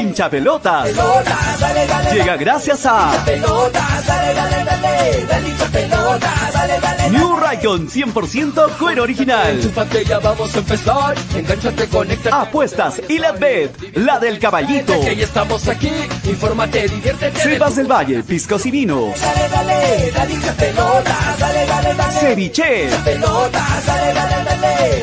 Hincha pelotas. Pelotas, dale, dale, Llega gracias a Pelotas, dale, dale, dale, dale hincha pelotas, dale, dale, New Raycon 100% cuero original. Ya vamos a empezar. Conéctate. Apuestas y la bet, la del caballito. Que ya estamos aquí. Infórmate, diviértete. Cepas del Valle, piscos y vinos. Dale, dale, dale hincha pelotas, dale, dale, dale. Ceviche. Pelotas, dale, dale, dale,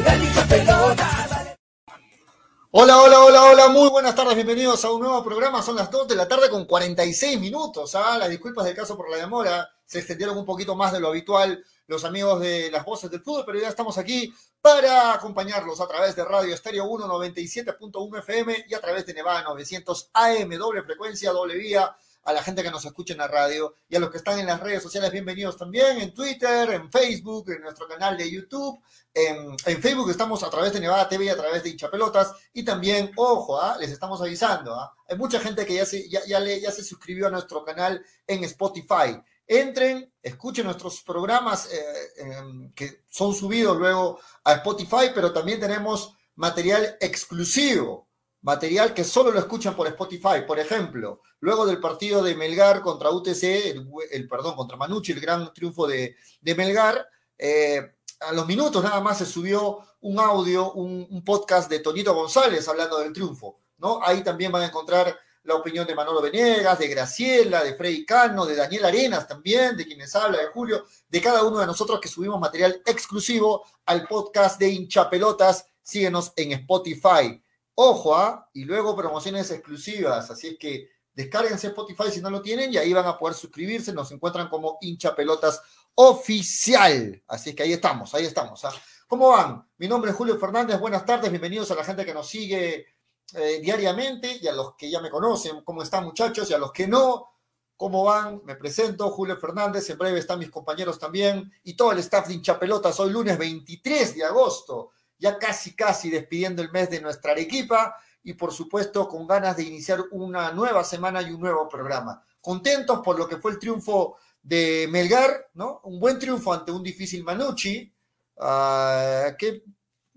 Hola, hola, hola, hola, muy buenas tardes, bienvenidos a un nuevo programa. Son las 2 de la tarde con 46 minutos. ¿ah? Las disculpas del caso por la demora, se extendieron un poquito más de lo habitual los amigos de las voces del fútbol, pero ya estamos aquí para acompañarlos a través de Radio Estéreo 1 97.1 FM y a través de Nevada 900 AM, doble frecuencia, doble vía. A la gente que nos escucha en la radio y a los que están en las redes sociales, bienvenidos también en Twitter, en Facebook, en nuestro canal de YouTube. En, Facebook estamos a través de Nevada TV y a través de Hinchapelotas. Y también, ojo, ¿ah? les estamos avisando, ¿ah? hay mucha gente que ya se, ya, ya, se suscribió a nuestro canal en Spotify. Entren, escuchen nuestros programas eh, eh, que son subidos luego a Spotify, pero también tenemos material exclusivo, material que solo lo escuchan por Spotify. Por ejemplo, luego del partido de Melgar contra UTC, el, el perdón, contra Manucci, el gran triunfo de, de Melgar, eh, a los minutos nada más se subió un audio, un, podcast de Tonito González hablando del triunfo, ¿no? Ahí también van a encontrar la opinión de Manolo Venegas, de Graciela, de Freddy Cano, de Daniel Arenas también, de quienes habla, de Julio, de cada uno de nosotros que subimos material exclusivo al podcast de Hinchapelotas. Síguenos en Spotify. Ojo, ¿ah? Y luego promociones exclusivas, así es que descárguense Spotify si no lo tienen y ahí van a poder suscribirse, nos encuentran como Hinchapelotas oficial. Así que ahí estamos, ahí estamos. ¿ah? ¿Cómo van? Mi nombre es Julio Fernández, buenas tardes, bienvenidos a la gente que nos sigue eh, diariamente y a los que ya me conocen, ¿cómo están muchachos? Y a los que no, ¿cómo van? Me presento, Julio Fernández, en breve están mis compañeros también y todo el staff de Hinchapelotas, hoy lunes 23 de agosto, ya casi, casi despidiendo el mes de nuestra Arequipa y por supuesto con ganas de iniciar una nueva semana y un nuevo programa. Contentos por lo que fue el triunfo de Melgar, ¿no? Un buen triunfo ante un difícil Manucci, uh, que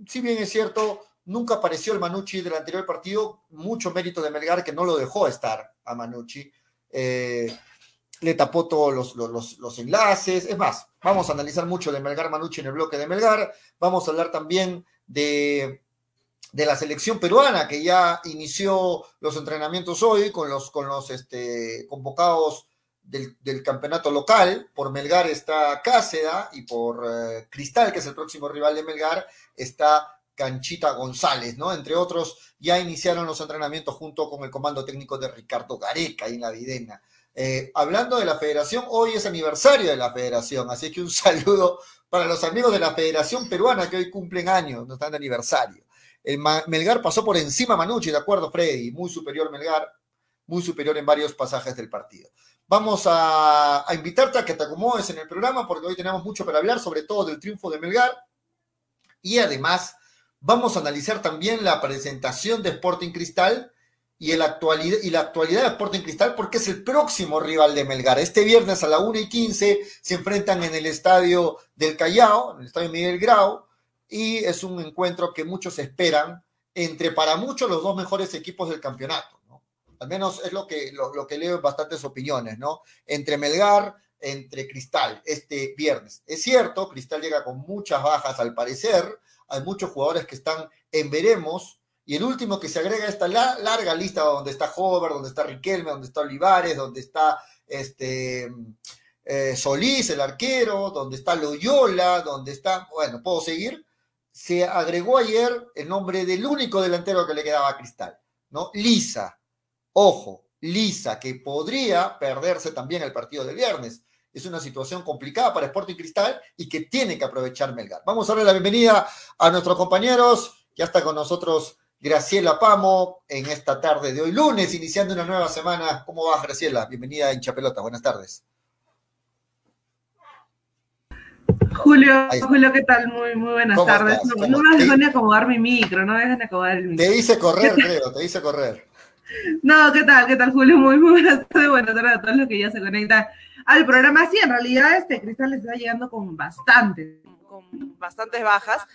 si bien es cierto, nunca apareció el Manucci del anterior partido, mucho mérito de Melgar que no lo dejó estar a Manucci, eh, le tapó todos los, los, los, enlaces, es más, vamos a analizar mucho de Melgar Manucci en el bloque de Melgar, vamos a hablar también de, de la selección peruana que ya inició los entrenamientos hoy con los, con los este, convocados del, campeonato local. Por Melgar está Cáceda y por eh, Cristal, que es el próximo rival de Melgar, está Canchita González, ¿no? Entre otros, ya iniciaron los entrenamientos junto con el comando técnico de Ricardo Gareca y la Videna. Eh, hablando de la federación, hoy es aniversario de la federación, así que un saludo para los amigos de la federación peruana que hoy cumplen años, no están de aniversario. El Melgar pasó por encima Manucci, de acuerdo, Freddy, muy superior Melgar, muy superior en varios pasajes del partido. Vamos a, invitarte a que te acomodes en el programa porque hoy tenemos mucho para hablar, sobre todo del triunfo de Melgar. Y además vamos a analizar también la presentación de Sporting Cristal y, el actualidad, y la actualidad de Sporting Cristal porque es el próximo rival de Melgar. Este viernes a la 1 y 15 se enfrentan en el estadio del Callao, en el estadio Miguel Grau, y es un encuentro que muchos esperan entre para muchos los dos mejores equipos del campeonato al menos es lo que, lo, que leo en bastantes opiniones, ¿no? Entre Melgar, entre Cristal, este viernes. Es cierto, Cristal llega con muchas bajas al parecer, hay muchos jugadores que están en veremos, y el último que se agrega a esta la, larga lista donde está Hover, donde está Riquelme, donde está Olivares, donde está este, eh, Solís, el arquero, donde está Loyola, donde está, bueno, puedo seguir, se agregó ayer el nombre del único delantero que le quedaba a Cristal, ¿no? Lisa, Ojo, lisa, que podría perderse también el partido del viernes. Es una situación complicada para Sporting Cristal y que tiene que aprovechar Melgar. Vamos a darle la bienvenida a nuestros compañeros. Ya está con nosotros Graciela Pamo en esta tarde de hoy, lunes, iniciando una nueva semana. ¿Cómo vas, Graciela? Bienvenida en Chapelota. Buenas tardes. Julio, Julio, ¿qué tal? Muy, muy buenas tardes. No, no, me dejan acomodar mi micro, no me dejan acomodar el micro. Te hice correr, creo, te hice correr. No, ¿qué tal? ¿Qué tal, Julio? Muy, muy buenas tardes. Buenas tardes a todos los que ya se conectan al programa. Sí, en realidad este Cristal está llegando con bastante, con bastantes bajas.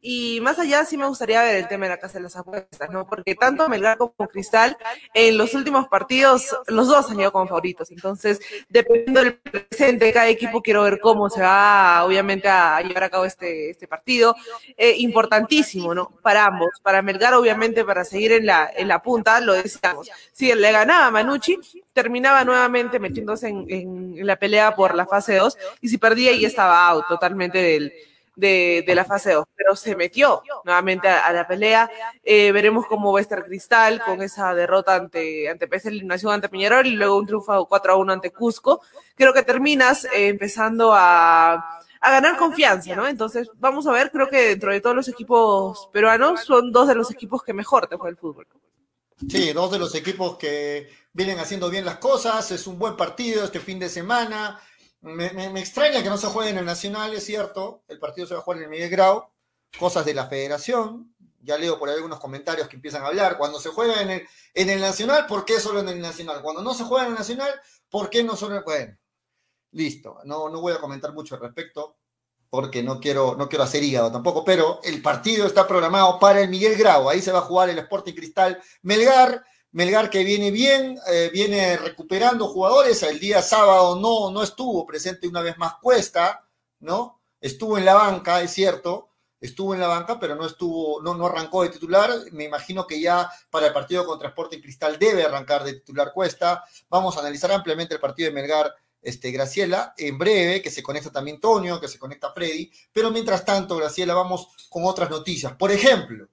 Y más allá, sí me gustaría ver el tema de la casa de las apuestas, ¿no? Porque tanto Melgar como Cristal, en los últimos partidos, los dos han ido como favoritos. Entonces, dependiendo del presente de cada equipo, quiero ver cómo se va, obviamente, a llevar a cabo este, este partido. Eh, importantísimo, ¿no? Para ambos. Para Melgar, obviamente, para seguir en la, en la punta, lo decíamos. Si le ganaba Manucci, terminaba nuevamente metiéndose en, en, la pelea por la fase 2. Y si perdía, ya estaba out totalmente del de, la fase 2, pero se metió nuevamente a, a la pelea. Eh, veremos cómo va a estar Cristal con esa derrota ante, ante PS Eliminación ante Peñarol y luego un triunfo 4 a 1 ante Cusco. Creo que terminas eh, empezando a, a ganar confianza, ¿no? Entonces, vamos a ver, creo que dentro de todos los equipos peruanos son dos de los equipos que mejor te juega el fútbol. Sí, dos de los equipos que vienen haciendo bien las cosas, es un buen partido este fin de semana, me, me, me, extraña que no se juegue en el Nacional, es cierto. El partido se va a jugar en el Miguel Grau. Cosas de la federación. Ya leo por ahí algunos comentarios que empiezan a hablar. Cuando se juega en el, en el Nacional, ¿por qué solo en el Nacional? Cuando no se juega en el Nacional, ¿por qué no solo? Bueno, listo. No, no voy a comentar mucho al respecto porque no quiero, no quiero hacer hígado tampoco, pero el partido está programado para el Miguel Grau. Ahí se va a jugar el Sporting Cristal Melgar. Melgar que viene bien, eh, viene recuperando jugadores. El día sábado no, no estuvo presente una vez más Cuesta, ¿no? Estuvo en la banca, es cierto, estuvo en la banca, pero no estuvo, no, no arrancó de titular. Me imagino que ya para el partido contra Sporting Cristal debe arrancar de titular Cuesta. Vamos a analizar ampliamente el partido de Melgar. Este, Graciela, en breve, que se conecta también Tonio, que se conecta Freddy, pero mientras tanto, Graciela, vamos con otras noticias. Por ejemplo,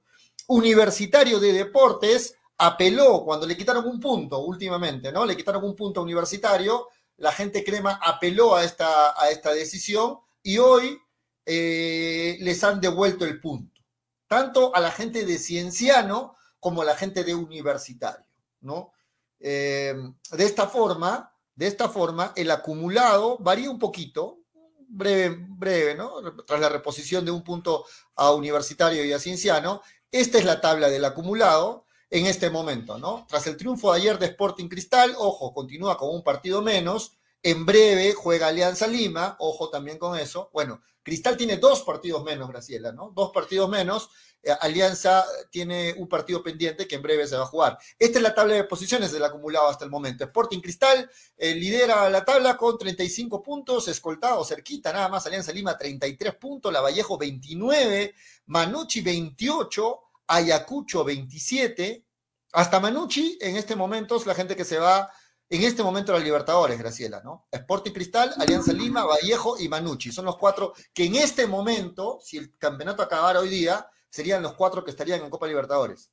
Universitario de Deportes apeló cuando le quitaron un punto últimamente, ¿no? Le quitaron un punto Universitario, la gente crema apeló a esta, a esta decisión y hoy eh, les han devuelto el punto, tanto a la gente de Cienciano como a la gente de Universitario, ¿no? Eh, de esta forma, de esta forma, el acumulado varía un poquito, breve, breve, ¿no? Tras la reposición de un punto a Universitario y a Cienciano, esta es la tabla del acumulado en este momento, ¿no? Tras el triunfo de ayer de Sporting Cristal, ojo, continúa con un partido menos, en breve juega Alianza Lima, ojo también con eso. Bueno, Cristal tiene dos partidos menos, Graciela, ¿no? Dos partidos menos. Eh, Alianza tiene un partido pendiente que en breve se va a jugar. Esta es la tabla de posiciones del acumulado hasta el momento. Sporting Cristal eh, lidera la tabla con 35 puntos, escoltado cerquita nada más. Alianza Lima 33 puntos, La Vallejo 29, Manucci 28, Ayacucho 27, hasta Manucci, en este momento es la gente que se va, en este momento la Libertadores, Graciela, ¿no? Sporting Cristal, Alianza Lima, Vallejo y Manucci. Son los cuatro que en este momento, si el campeonato acabara hoy día, serían los cuatro que estarían en Copa Libertadores.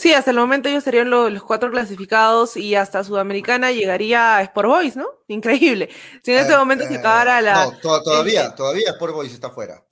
Sí, hasta el momento ellos serían los, los, cuatro clasificados y hasta Sudamericana llegaría Sport Boys, ¿no? Increíble. Si en este eh, momento se acabara la. No, to todavía, eh, todavía Sport Boys está fuera.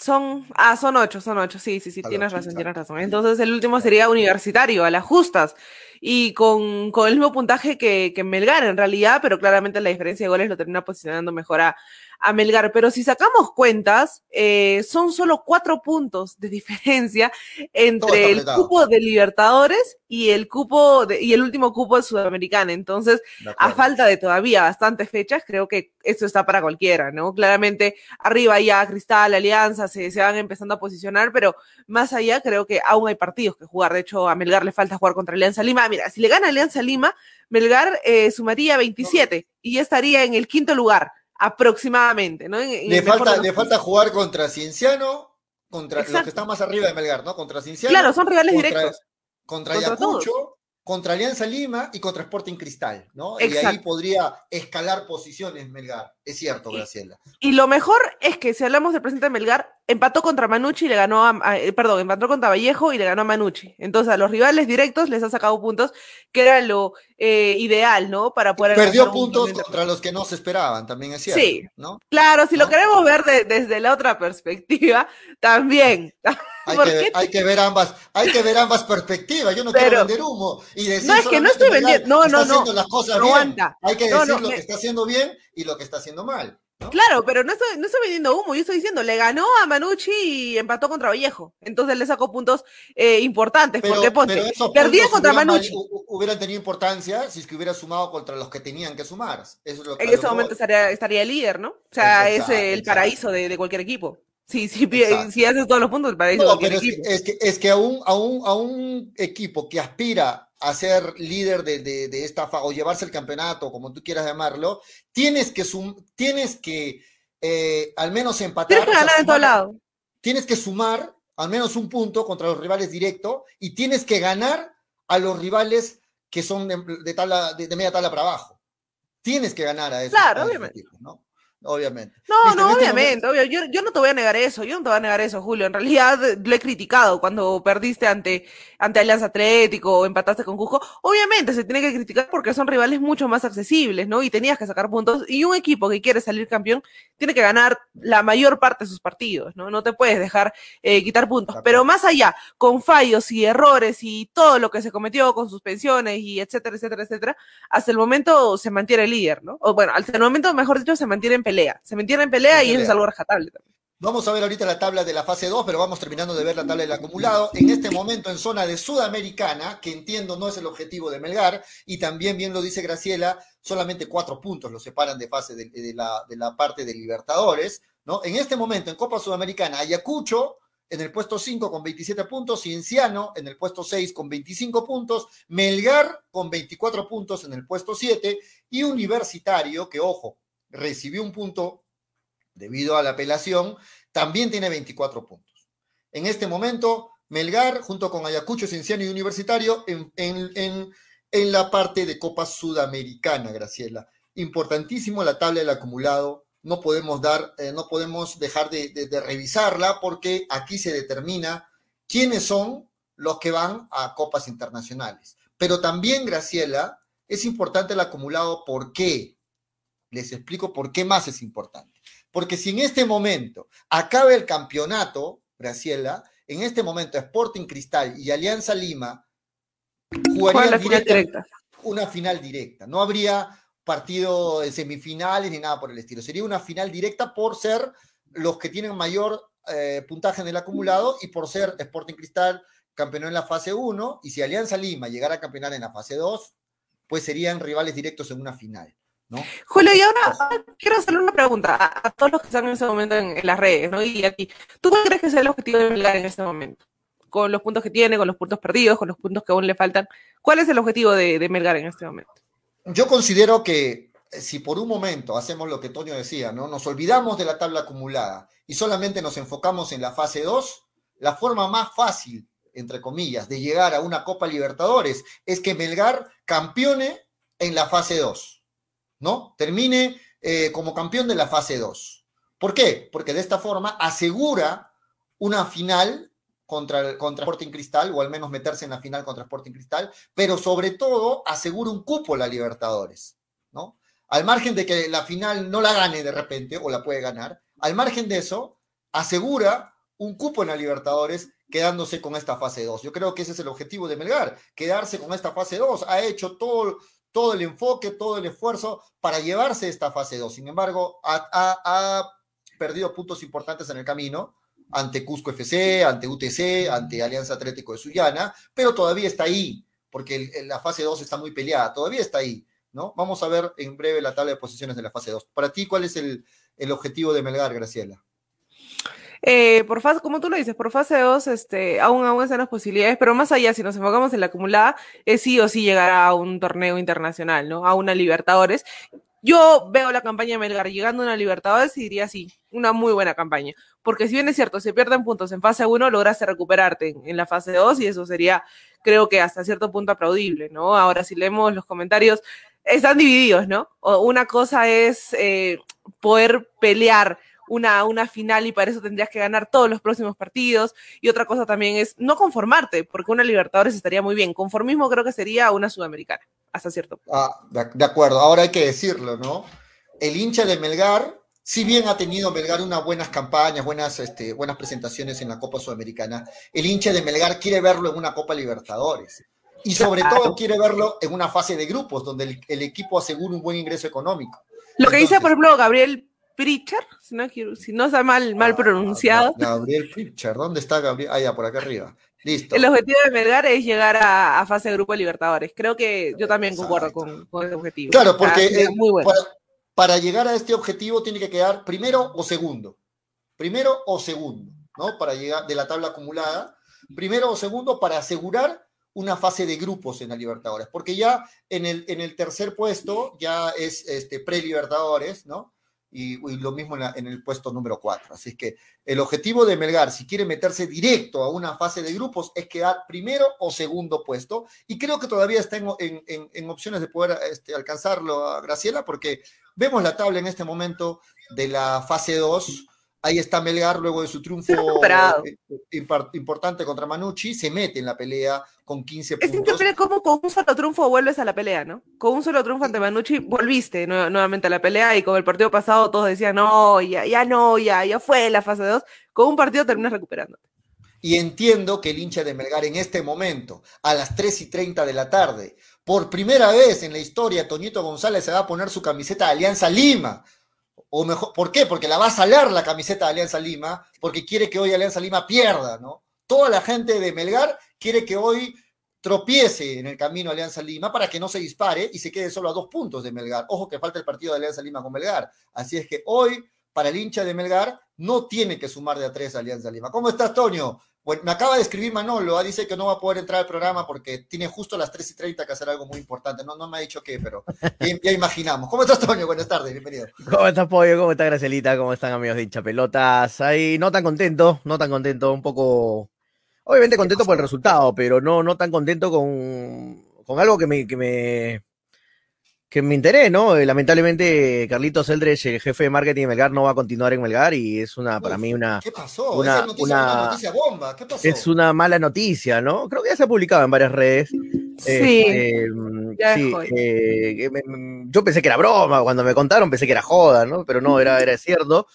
Son, ah, son ocho, son ocho, sí, sí, sí, tienes razón, tienes razón. Entonces el último sería universitario, a las justas, y con, con el mismo puntaje que, que Melgar en realidad, pero claramente la diferencia de goles lo termina posicionando mejor a, a Melgar. Pero si sacamos cuentas, eh, son solo cuatro puntos de diferencia entre el cupo de Libertadores y el cupo de, y el último cupo de Sudamericana. Entonces, a falta de todavía bastantes fechas, creo que esto está para cualquiera, ¿no? Claramente, arriba ya Cristal, Alianza, se, se van empezando a posicionar, pero más allá creo que aún hay partidos que jugar. De hecho, a Melgar le falta jugar contra Alianza Lima. Mira, si le gana Alianza Lima, Melgar eh, sumaría 27 y ya estaría en el quinto lugar aproximadamente, ¿no? En, le, falta, le falta jugar contra Cienciano, contra Exacto. los que están más arriba de Melgar, ¿no? Contra Cienciano. Claro, son rivales contra, directos. Contra, contra Ayacucho, todos. Contra Alianza Lima y contra Sporting Cristal, ¿no? Exacto. Y ahí podría escalar posiciones Melgar, es cierto, Graciela. Y, y, lo mejor es que si hablamos del presidente de Melgar, empató contra Manucci y le ganó a, a, perdón, empató contra Vallejo y le ganó a Manucci. Entonces a los rivales directos les ha sacado puntos, que era lo eh, ideal, ¿no? Para poder... Perdió puntos contra los que no se esperaban, también es cierto. Sí, ¿no? claro, si ¿no? lo queremos ver de, desde la otra perspectiva, también. Hay que, ver, hay que, ver, ambas, hay que ver ambas perspectivas. Yo no Pero, quiero vender humo y decir no es que no estoy vendiendo, no, no, no, las cosas no bien. aguanta. Hay que decir no, no, lo que está haciendo bien y lo que está haciendo mal. Claro, pero no estoy, no estoy vendiendo humo, yo estoy diciendo, le ganó a Manucci y empató contra Vallejo. Entonces le sacó puntos eh, importantes, Pero, porque ponte, perdía contra Manucci. hubieran tenido importancia si es que hubiera sumado contra los que tenían que sumar. Eso es lo que, En ese momento estaría, estaría el líder, ¿no? O sea, Exacto, es el exacto. paraíso de, de cualquier equipo. Sí, sí, Exacto. si haces todos los puntos, el paraíso de No, pero es que, es que, es que a, un, a, un, a un equipo que aspira a ser líder de, de, de esta fa o llevarse el campeonato, como tú quieras llamarlo, tienes que, sum, tienes que eh, al menos empatar. Tienes que o sea, ganar en todo sumar- lado. Tienes que sumar al menos un punto contra los rivales directos y tienes que ganar a los rivales que son de, de tabla, de, de media tabla para abajo. Tienes que ganar a esos, Claro, a esos obviamente. equipos, ¿no? Obviamente. No, no, este obviamente, obvio. Yo, yo no te voy a negar eso, yo no te voy a negar eso, Julio. En realidad eh, lo he criticado cuando perdiste ante, ante Alianza Atlético o empataste con Cusco. Obviamente se tiene que criticar porque son rivales mucho más accesibles, ¿no? Y tenías que sacar puntos. Y un equipo que quiere salir campeón tiene que ganar la mayor parte de sus partidos, ¿no? No te puedes dejar eh, quitar puntos. Pero más allá, con fallos y errores y todo lo que se cometió con suspensiones y etcétera, etcétera, etcétera, hasta el momento se mantiene líder, ¿no? O bueno, hasta el momento, mejor dicho, se mantiene en pelea. Se mantiene en pelea En y eso es pelea. algo rescatable también. Vamos a ver ahorita la tabla de la fase 2, pero vamos terminando de ver la tabla del acumulado. En este momento en zona de Sudamericana, que entiendo no es el objetivo de Melgar, y también bien lo dice Graciela, solamente cuatro puntos lo separan de fase de, de la, de la parte de Libertadores. ¿no? En este momento en Copa Sudamericana, Ayacucho en el puesto 5 con 27 puntos, Cienciano en el puesto 6 con 25 puntos, Melgar con 24 puntos en el puesto 7 y Universitario, que ojo, recibió un punto debido a la apelación, también tiene 24 puntos. En este momento, Melgar, junto con Ayacucho, Cienciano y Universitario, en, en, en, en la parte de Copa Sudamericana, Graciela. Importantísimo la tabla del acumulado. No podemos dar, eh, no podemos dejar de, de, revisarla porque aquí se determina quiénes son los que van a copas internacionales. Pero también, Graciela, es importante el acumulado. ¿Por qué? Les explico por qué más es importante. Porque si en este momento acabe el campeonato, Graciela, en este momento Sporting Cristal y Alianza Lima jugarían la final directa- directa. una final directa. No habría partido de semifinales ni nada por el estilo. Sería una final directa por ser los que tienen mayor eh, puntaje en el acumulado y por ser Sporting Cristal campeón en la fase 1 y si Alianza Lima llegara a campeonar en la fase 2, pues serían rivales directos en una final. ¿No? Julio, y ahora, ahora quiero hacerle una pregunta a, a todos los que están en este momento en, en las redes, ¿no? Y a ti. ¿Tú cuál crees que es el objetivo de Melgar en este momento? Con los puntos que tiene, con los puntos perdidos, con los puntos que aún le faltan. ¿Cuál es el objetivo de, de Melgar en este momento? Yo considero que eh, si por un momento hacemos lo que Toño decía, ¿no? Nos olvidamos de la tabla acumulada y solamente nos enfocamos en la fase 2, la forma más fácil, entre comillas, de llegar a una Copa Libertadores es que Melgar campeone en la fase 2, ¿no? Termine eh, como campeón de la fase 2. ¿Por qué? Porque de esta forma asegura una final contra, contra Sporting Cristal, o al menos meterse en la final contra Sporting Cristal, pero sobre todo asegura un cupo a la Libertadores, ¿no? Al margen de que la final no la gane de repente, o la puede ganar, al margen de eso, asegura un cupo en la Libertadores quedándose con esta fase 2. Yo creo que ese es el objetivo de Melgar, quedarse con esta fase 2. Ha hecho todo, todo el enfoque, todo el esfuerzo para llevarse esta fase 2. Sin embargo, ha, perdido puntos importantes en el camino ante Cusco FC, ante UTC, ante Alianza Atlético de Sullana, pero todavía está ahí, porque la fase 2 está muy peleada, todavía está ahí, ¿no? Vamos a ver en breve la tabla de posiciones de la fase 2. Para ti, ¿cuál es el objetivo de Melgar, Graciela? Eh, por fase, como tú lo dices, por fase 2, este, aún, aún están las posibilidades, pero más allá, si nos enfocamos en la acumulada, es sí o sí llegar a un torneo internacional, ¿no? A una Libertadores. Yo veo la campaña de Melgar llegando a una Libertadores y diría sí, una muy buena campaña. Porque si bien es cierto, se pierden puntos en fase 1, lograste recuperarte en, la fase 2 y eso sería, creo que hasta cierto punto aplaudible, ¿no? Ahora, si leemos los comentarios, están divididos, ¿no? Una cosa es eh, poder pelear una, una final y para eso tendrías que ganar todos los próximos partidos. Y otra cosa también es no conformarte, porque una Libertadores estaría muy bien. Conformismo creo que sería una Sudamericana, hasta cierto punto. Ah, de, de acuerdo, ahora hay que decirlo, ¿no? El hincha de Melgar, si bien ha tenido Melgar unas buenas campañas, buenas, este, buenas presentaciones en la Copa Sudamericana, el hincha de Melgar quiere verlo en una Copa Libertadores. Y sobre Claro. todo quiere verlo en una fase de grupos, donde el, el equipo asegura un buen ingreso económico. Lo que dice, por ejemplo, Gabriel Pritchard, si no, si no está mal, mal ah, pronunciado. Gabriel Pritchard, ¿dónde está Gabriel? Ah, ya, por acá arriba. Listo. El objetivo de Melgar es llegar a, fase de grupo de Libertadores. Creo que yo también concuerdo con, con ese objetivo. Claro, porque eh, para, llegar a este objetivo tiene que quedar primero o segundo. Primero o segundo, ¿no? Para llegar de la tabla acumulada. Primero o segundo para asegurar una fase de grupos en la Libertadores. Porque ya en el, en el tercer puesto ya es este, pre-Libertadores, ¿no? Y, lo mismo en, el puesto número 4. Así que el objetivo de Melgar, si quiere meterse directo a una fase de grupos, es quedar primero o segundo puesto. Y creo que todavía está en, opciones de poder este, alcanzarlo a Graciela, porque vemos la tabla en este momento de la fase 2 Ahí está Melgar luego de su triunfo eh, importante contra Manucci, se mete en la pelea con 15 puntos. Es increíble cómo con un solo triunfo vuelves a la pelea, ¿no? Con un solo triunfo ante Manucci volviste nuevamente a la pelea y con el partido pasado todos decían, no, ya, ya no, ya, ya fue la fase 2. Con un partido terminas recuperándote. Y entiendo que el hincha de Melgar en este momento, a las 3 y 30 de la tarde, por primera vez en la historia, Toñito González se va a poner su camiseta de Alianza Lima o mejor, ¿por qué? Porque la va a salar la camiseta de Alianza Lima, porque quiere que hoy Alianza Lima pierda, ¿no? Toda la gente de Melgar quiere que hoy tropiece en el camino Alianza Lima para que no se dispare y se quede solo a dos puntos de Melgar. Ojo que falta el partido de Alianza Lima con Melgar. Así es que hoy, para el hincha de Melgar, no tiene que sumar de a tres Alianza Lima. ¿Cómo estás, Toño? Me acaba de escribir Manolo, ¿ah? dice que no va a poder entrar al programa porque tiene justo las 3 y 30 que hacer algo muy importante. No, no me ha dicho qué, pero ya, imaginamos. ¿Cómo estás, Toño? Buenas tardes, bienvenido. ¿Cómo estás, Pollo? ¿Cómo está Gracelita? ¿Cómo están, amigos de hincha pelotas? Ahí no tan contento, no tan contento, un poco. Obviamente contento por el resultado, pero no, no tan contento con, con algo que me, que me que me enteré, ¿no? Eh, lamentablemente, Carlitos Eldredge, el jefe de marketing de Melgar, no va a continuar en Melgar y es una, para mí, una. ¿Qué pasó? Una, noticia, bomba. ¿Qué pasó? Es una mala noticia, ¿no? Creo que ya se ha publicado en varias redes. Sí. Este, sí, eh, yo pensé que era broma, cuando me contaron pensé que era joda, ¿no? Pero no, era, era cierto.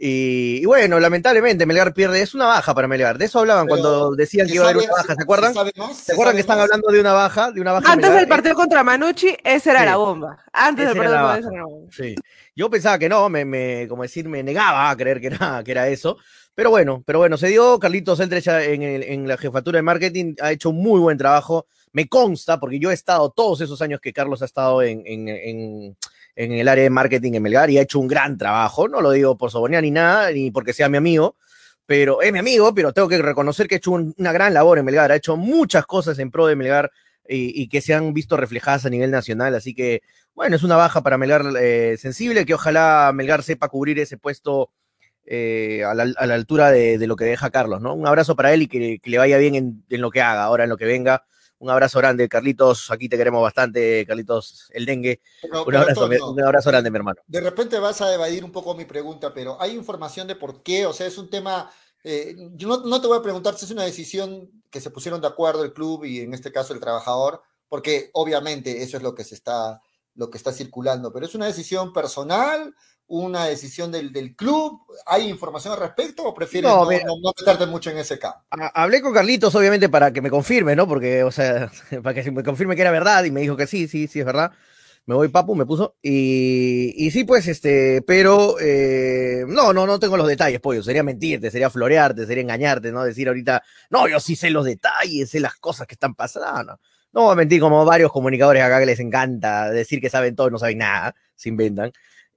Y, bueno, lamentablemente Melgar pierde, es una baja para Melgar. De eso hablaban cuando decían que iba a haber una baja, ¿se acuerdan? ¿Se, acuerdan que están hablando de una baja? De una baja Antes del partido contra Manucci, esa era la bomba. Antes del partido contra era la bomba. Sí. Yo pensaba que no, me, me, como decir, me negaba a creer que era, que era eso. Pero bueno, pero bueno, se dio. Carlitos Eltrecha en, en la jefatura de marketing ha hecho un muy buen trabajo. Me consta, porque yo he estado todos esos años que Carlos ha estado en, en en el área de marketing en Melgar y ha hecho un gran trabajo. No lo digo por sobonear ni nada, ni porque sea mi amigo, pero es mi amigo, pero tengo que reconocer que ha hecho una gran labor en Melgar, ha hecho muchas cosas en pro de Melgar y, que se han visto reflejadas a nivel nacional. Así que, bueno, es una baja para Melgar eh, sensible, que ojalá Melgar sepa cubrir ese puesto. Eh, a, la, altura de, lo que deja Carlos, ¿no? Un abrazo para él y que, le vaya bien en, en, lo que haga, ahora en lo que venga. Un abrazo grande, Carlitos. Aquí te queremos bastante, Carlitos, el dengue. un, abrazo, grande, mi hermano. De repente vas a evadir un poco mi pregunta, pero hay información de por qué, o sea, es un tema. Eh, yo no, te voy a preguntar si es una decisión que se pusieron de acuerdo el club y en este caso el trabajador, porque obviamente eso es lo que se está, lo que está circulando, pero es una decisión personal una decisión del, del, club? ¿Hay información al respecto o prefieres no, no, meterte mucho en ese campo? Hablé con Carlitos, obviamente, para que me confirme, ¿no? Porque, o sea, para que me confirme que era verdad y me dijo que sí, sí, sí, es verdad. Me voy, papu, me puso. Y, y sí, pues, este, pero, eh, no, no, no tengo los detalles, pollo. Sería mentirte, sería florearte, sería engañarte, ¿no? Decir ahorita, no, yo sí sé los detalles, sé las cosas que están pasando. No voy a mentir como varios comunicadores acá que les encanta decir que saben todo y no saben nada, se inventan.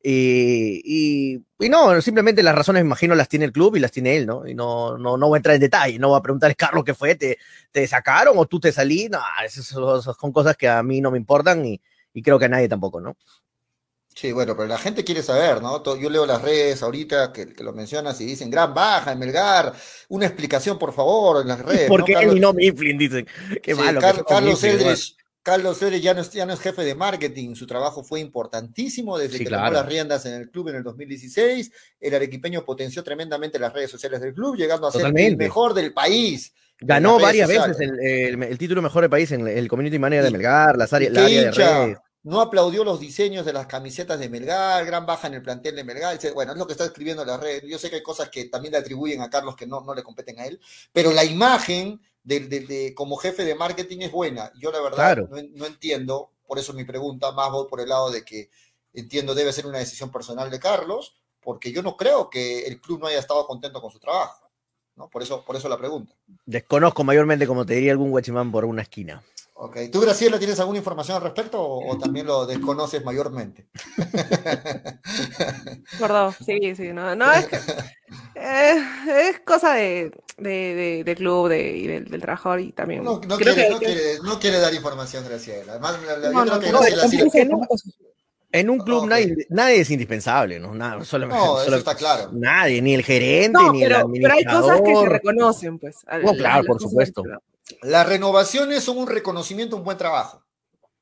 Y, y, no, simplemente las razones, me imagino, las tiene el club y las tiene él, ¿no? Y no, no, no voy a entrar en detalle, no voy a preguntar, Carlos, ¿qué fue? ¿Te, te sacaron o tú te salí? No, esas son cosas que a mí no me importan y, y creo que a nadie tampoco, ¿no? Sí, bueno, pero la gente quiere saber, ¿no? Yo leo las redes ahorita que, que lo mencionas y dicen gran baja en Melgar, una explicación, por favor, en las redes. Porque ¿no? él no Mifflin, dicen. Qué malo. Carlos Eldres Carlos Pérez ya no, es, ya no es jefe de marketing, su trabajo fue importantísimo desde que tomó las riendas en el club en el 2016. El arequipeño potenció tremendamente las redes sociales del club, llegando a ser el mejor del país. Ganó varias veces el, título mejor del país en el Community Manager de Melgar, las áreas, la área de redes. No aplaudió los diseños de las camisetas de Melgar, gran baja en el plantel de Melgar. Bueno, es lo que está escribiendo la red. Yo sé que hay cosas que también le atribuyen a Carlos que no, no le competen a él, pero la imagen de, como jefe de marketing es buena. Yo la verdad no, entiendo, por eso mi pregunta más voy por el lado de que entiendo debe ser una decisión personal de Carlos, porque yo no creo que el club no haya estado contento con su trabajo. ¿no? Por, eso, por eso la pregunta. Desconozco mayormente, como te diría algún guachimán por una esquina. Ok. ¿Tú, Graciela, tienes alguna información al respecto o, o también lo desconoces mayormente? Perdón, sí, sí, no, no es que eh, es cosa de, de, de, de club de, y del, del trabajador y también. No, no creo quiere, que- no, quiere, no quiere dar información, Graciela. Además, la- la- yo No, creo no, que no, Graciela sí- no, En un club nadie, nadie es indispensable, ¿no? Nada, solamente, No, eso solo- está claro. Nadie, ni el gerente, No, ni el pero, pero hay cosas que se administrador. reconocen, pues. al- No, claro, por supuesto. Las renovaciones son un reconocimiento, un buen trabajo,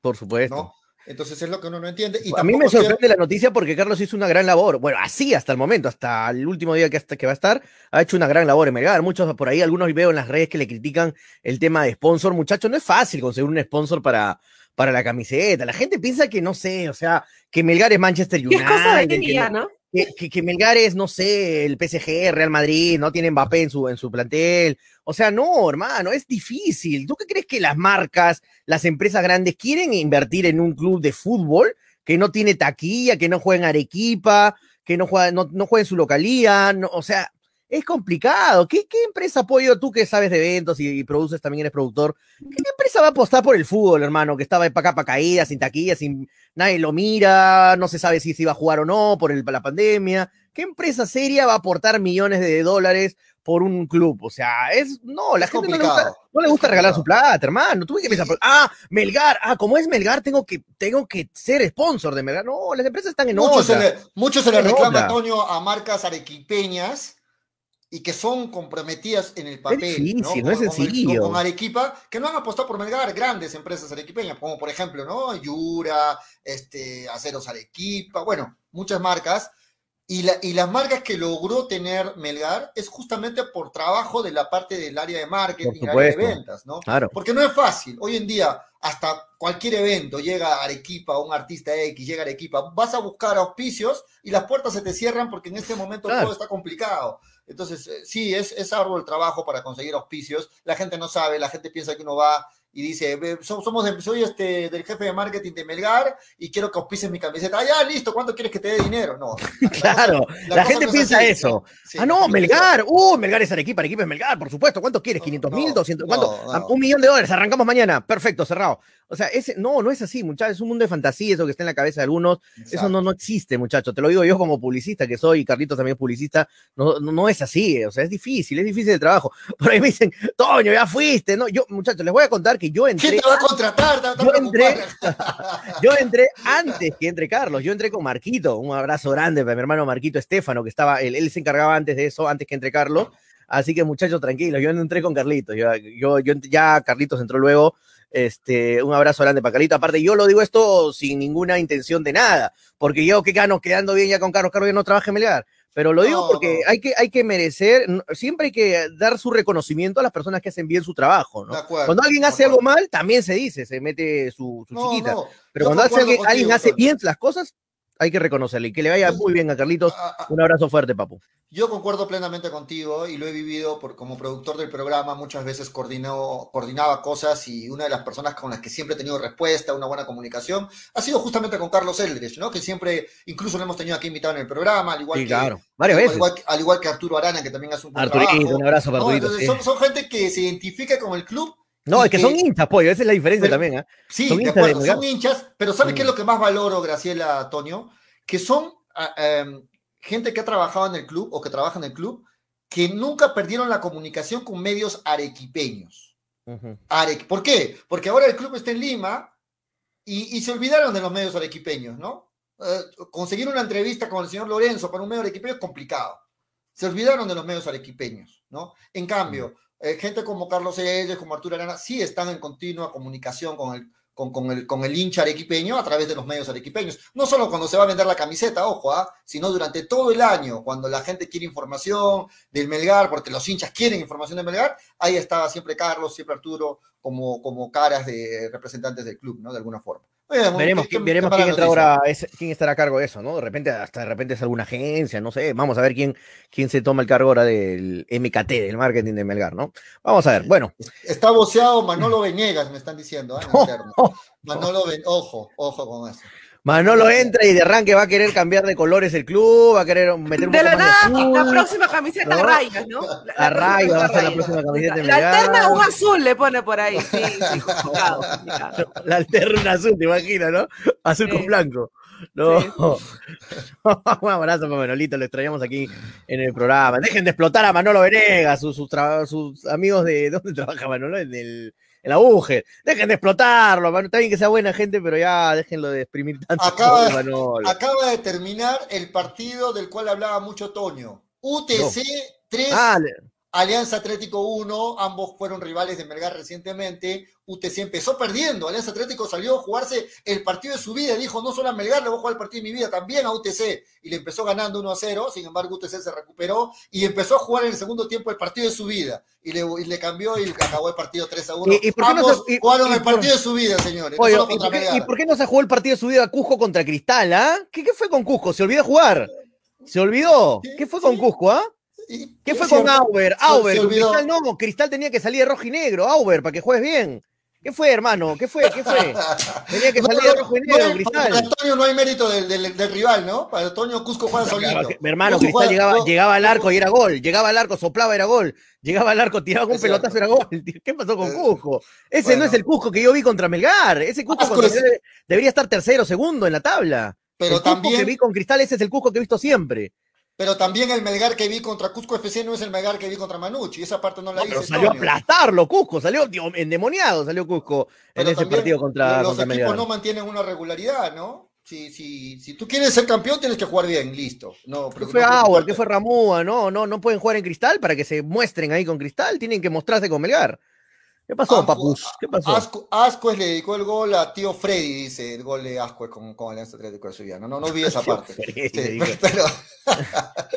Por supuesto. ¿no? Entonces es lo que uno no entiende. Y a mí me sorprende la noticia porque Carlos hizo una gran labor. Bueno, así hasta el momento, hasta el último día que, hasta, que va a estar, ha hecho una gran labor en Melgar. Muchos por ahí, algunos veo en las redes que le critican el tema de sponsor. Muchachos, no es fácil conseguir un sponsor para, para la camiseta. La gente piensa que, no sé, o sea, que Melgar es Manchester Y United. es cosa de que día, no- ¿no? Que, que, que Melgar es, no sé, el PSG, Real Madrid, no tiene Mbappé en su, en su plantel. O sea, no, hermano, es difícil. ¿Tú qué crees que las marcas, las empresas grandes quieren invertir en un club de fútbol que no tiene taquilla, que no juega en Arequipa, que no juega, no, no juega en su localía? No, o sea, es complicado. ¿Qué, qué empresa apoyo tú que sabes de eventos y, y produces también eres productor? ¿Qué empresa va a apostar por el fútbol, hermano? Que estaba para acá para caída, sin taquilla, sin nadie lo mira, no se sabe si se iba a jugar o no por el, la pandemia. ¿Qué empresa seria va a aportar millones de dólares por un club? O sea, es no, la Es gente no le, gusta, no le gusta regalar su plata, hermano. Tú que pensar, ah, Melgar, ah, como es Melgar, tengo que, tengo que ser sponsor de Melgar. No, las empresas están en Mucho se, otra. le, mucho se le reclama. Antonio, a marcas arequipeñas y que son comprometidas en el papel. difícil, no es Con- con el- sencillo. Con, Arequipa, que no han apostado por Melgar, grandes empresas arequipeñas, como por ejemplo, ¿no? Yura, este, Aceros Arequipa, bueno, muchas marcas. Y, la, y las marcas que logró tener Melgar es justamente por trabajo de la parte del área de marketing, área de ventas, ¿no? Claro. Porque no es fácil. Hoy en día, hasta cualquier evento, llega a Arequipa, un artista X, llega a Arequipa, vas a buscar auspicios y las puertas se te cierran porque en este momento Claro. todo está complicado. Entonces, eh, sí, es, es arduo el trabajo para conseguir auspicios. La gente no sabe, la gente piensa que uno va y dice, "Ve, so- somos de- soy este, del jefe de marketing de Melgar y quiero que auspices mi camiseta. Ah, ya, listo, ¿cuánto quieres que te dé dinero? No. Claro, La gente no es piensa así, eso. ah, no, Melgar. Uh, Melgar es Arequipa, Arequipa es Melgar, por supuesto. ¿Cuánto quieres? No, ¿500 mil? no, ¿200? no, ¿Cuánto? no. Ah, Un millón de dólares. Arrancamos mañana. Perfecto, cerrado. O sea, ese, no, no es así, muchachos. Es un mundo de fantasía, eso que está en la cabeza de algunos. Eso Exacto. no, no existe, muchachos. Te lo digo yo como publicista que soy, y Carlitos también es publicista. No, no, no es así. O sea, es difícil, es difícil el trabajo. Por ahí me dicen, Toño, ya fuiste. No, yo, muchachos, les voy a contar que yo entré. ¿Quién te va a contratar? Yo entré-. Yo entré antes que entre Carlos, yo entré con Marquito, un abrazo grande para mi hermano Marquito Estefano, que estaba, él, él se encargaba antes de eso, antes que entre Carlos, así que muchachos, tranquilos, yo no entré con Carlitos, yo, yo, yo ya Carlitos entró luego, este, un abrazo grande para Carlitos, aparte yo lo digo esto sin ninguna intención de nada, porque yo que gano quedando bien ya con Carlos, Carlos ya no trabaja en Melgar, pero lo digo No, porque hay que, hay que merecer, siempre hay que dar su reconocimiento a las personas que hacen bien su trabajo, ¿no? Acuerdo, Cuando alguien hace algo mal, también se dice, se mete su, su No, chiquita. no, Pero yo cuando hace alguien, alguien hace bien las cosas, hay que reconocerle. Y que le vaya muy bien a Carlitos. Ah, ah, Un abrazo fuerte, papu. Yo concuerdo plenamente contigo y lo he vivido por, como productor del programa. Muchas veces coordinó, coordinaba cosas y una de las personas con las que siempre he tenido respuesta, una buena comunicación, ha sido justamente con Carlos Eldrich, ¿no? Que siempre, incluso lo hemos tenido aquí invitado en el programa, al igual Sí, que. claro. Varias al veces. igual que- al igual que Arturo Arana, que también hace un buen Arturito, trabajo. un abrazo para ¿no? Arturito. Entonces, sí. son, son gente que se identifica con el club. No, es que son hinchas, pollo. Esa es la diferencia Pero- también, ¿ah? Sí, Son de hinchas de acuerdo, Melgar. son hinchas, pero ¿sabes qué es Mm. lo que más valoro, Graciela, Antonio? Que son ah, em, gente que ha trabajado en el club o que trabaja en el club, que nunca perdieron la comunicación con medios arequipeños. ¿Por qué? Porque ahora el club está en Lima y, y se olvidaron de los medios arequipeños, ¿no? Eh, conseguir una entrevista con el señor Lorenzo para un medio arequipeño es complicado. Se olvidaron de los medios arequipeños, ¿no? En cambio, eh, gente como Carlos Eyes, como Arturo Arana, sí están en continua comunicación con el, con, con el, con el hincha arequipeño a través de los medios arequipeños. No solo cuando se va a vender la camiseta, ojo, ¿ah? sino durante todo el año, cuando la gente quiere información del Melgar, porque los hinchas quieren información del Melgar, ahí estaba siempre Carlos, siempre Arturo, como, como caras de representantes del club, ¿no? De alguna forma. Veremos, qué- veremos quién entra ahora, es- quién estará a cargo de eso, ¿no? De repente, hasta de repente es alguna agencia, no sé. Vamos a ver quién, quién se toma el cargo ahora del MKT, del marketing de Melgar, ¿no? Vamos a ver. Bueno, Está boceado Manolo Venegas, me están diciendo, en interno. Manolo Ven- ojo, ojo con eso. Manolo entra y de arranque va a querer cambiar de colores el club, va a querer meter un De poco la más de nada, azul. la próxima camiseta ¿no? a rayas, ¿no? La, A rayas va a ser la próxima camiseta de La alterna un azul le pone por ahí, sí, sí, complicado, complicado. La alterna azul, te imaginas, ¿no? Azul Sí. con blanco. No. Sí. un abrazo para Manolito, lo extrañamos aquí en el programa. Dejen de explotar a Manolo Venegas, sus, sus, sus amigos de. ¿Dónde trabaja Manolo? En, el, en la UGE. Dejen de explotarlo. Mano. Está bien que sea buena gente, pero ya déjenlo de exprimir tanto. Acaba- pobre Manolo. Acaba de terminar el partido del cual hablaba mucho Toño. UTC 3, Ah, Alianza Atlético 1, ambos fueron rivales de Melgar recientemente. UTC empezó perdiendo, Alianza Atlético salió a jugarse el partido de su vida, dijo no solo a Melgar le voy a jugar el partido de mi vida, también a UTC, y le empezó ganando 1 a 0, sin embargo UTC se recuperó y empezó a jugar en el segundo tiempo el partido de su vida, y le, y le cambió y acabó el partido 3 a 1. ¿Y- y por qué no ambos se- y- jugaron el partido de su vida, señores, Oye, no solo ¿y, contra por qué, y por qué no se jugó el partido de su vida Cusco contra Cristal, ah? ¿Qué, qué fue con Cusco? ¿Se olvidó jugar? ¿Se olvidó? ¿Qué fue con. Cusco, ah? Y- ¿Qué fue con. Auber? Auber. Cristal no, Cristal tenía que salir de rojo y negro, Auber, para que juegues bien. ¿Qué fue, hermano? ¿Qué fue? ¿Qué fue? Tenía que No, salir de rojo y negro, Cristal. Para Antonio no hay mérito del, del- del rival, ¿no? Para Antonio Cusco juega solito. Claro, hermano, Cusco Cristal juega- llegaba, llegaba al arco y era gol. Llegaba al arco, soplaba, era gol. Llegaba al arco, tiraba un Es pelotazo, era gol. ¿Qué pasó con Eh, Cusco? Ese bueno. no es el Cusco que yo vi contra Melgar. Ese Cusco contra debería estar tercero, segundo en la tabla. Pero el Cusco que también, vi con Cristal, ese es el Cusco que he visto siempre. Pero también el Melgar que vi contra Cusco FC no es el Melgar que vi contra Manucci. Esa parte no la No, pero salió a aplastarlo, Cusco. Salió endemoniado, salió Cusco en Pero ese también partido contra, los contra equipos Melgar. no mantienen una regularidad, ¿no? Si, si, si tú quieres ser campeón, tienes que jugar bien, listo. No, ¿Qué fue no Auer? ¿Qué fue Ramúa? No, no, no pueden jugar en Cristal para que se muestren ahí con Cristal. Tienen que mostrarse con Melgar. ¿Qué pasó, Ascu- papus? ¿Qué pasó? Ascu- Ascuez le dedicó el gol a tío Freddy, dice el gol de Ascuez con, con Alianza Atlético de Subiano. No, no olvide esa Tío parte. Freddy, Sí, pero-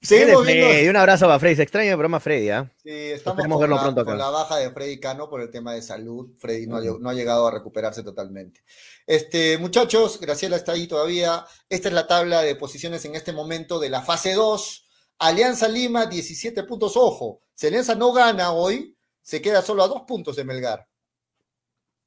Seguimos viendo. Freddy, un abrazo para Freddy. Se extraña el programa Freddy, ¿ah? Sí, estamos con verlo la, pronto acá. con la baja de Freddy Cano por el tema de salud. Freddy no, ha, no ha llegado a recuperarse totalmente. Este, muchachos, Graciela está ahí todavía. Esta es la tabla de posiciones en este momento de la fase 2. Alianza Lima, 17 puntos. Ojo, si Alianza no gana hoy, se queda solo a dos puntos de Melgar.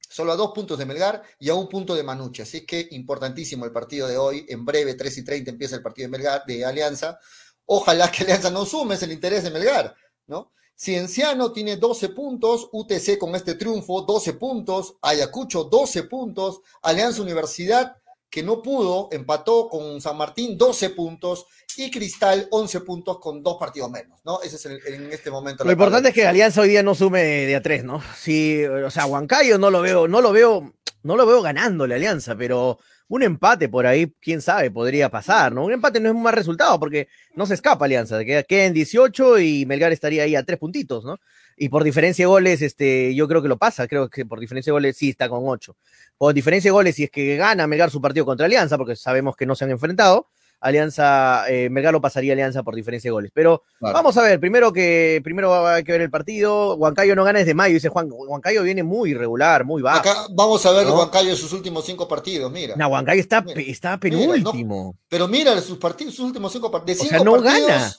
Solo a dos puntos de Melgar y a un punto de Manucci. Así que importantísimo el partido de hoy. En breve, 3 y 30, empieza el partido de Melgar, de Alianza. Ojalá que Alianza no sume, es el interés de Melgar, ¿no? Cienciano tiene 12 puntos, UTC con este triunfo 12 puntos, Ayacucho 12 puntos, Alianza Universidad que no pudo, empató con San Martín 12 puntos y Cristal 11 puntos con dos partidos menos, ¿no? Ese es el- en este momento. Lo la importante es que Alianza hoy día no sume de a tres, ¿no? Sí, o sea, Huancayo no lo veo, no lo veo, no lo veo ganándole a Alianza, pero un empate por ahí, quién sabe, podría pasar, ¿no? Un empate no es un mal resultado porque no se escapa Alianza, queda, queda en 18 y Melgar estaría ahí a tres puntitos, ¿no? Y por diferencia de goles, este, yo creo que lo pasa, creo que por diferencia de goles sí está con 8. Por diferencia de goles, si es que gana Melgar su partido contra Alianza, porque sabemos que no se han enfrentado, Alianza, eh, Melgar lo pasaría a Alianza por diferencia de goles. Pero Claro. vamos a ver, primero que primero hay que ver el partido. Huancayo no gana desde mayo, dice Juan. Huancayo viene muy irregular, muy bajo. Acá vamos a ver ¿no? Huancayo en sus últimos cinco partidos, mira. No, Huancayo está, Mira, está mira, no- penúltimo. Pero mira sus partidos, sus últimos cinco partidos. De O sea, no partidos, gana.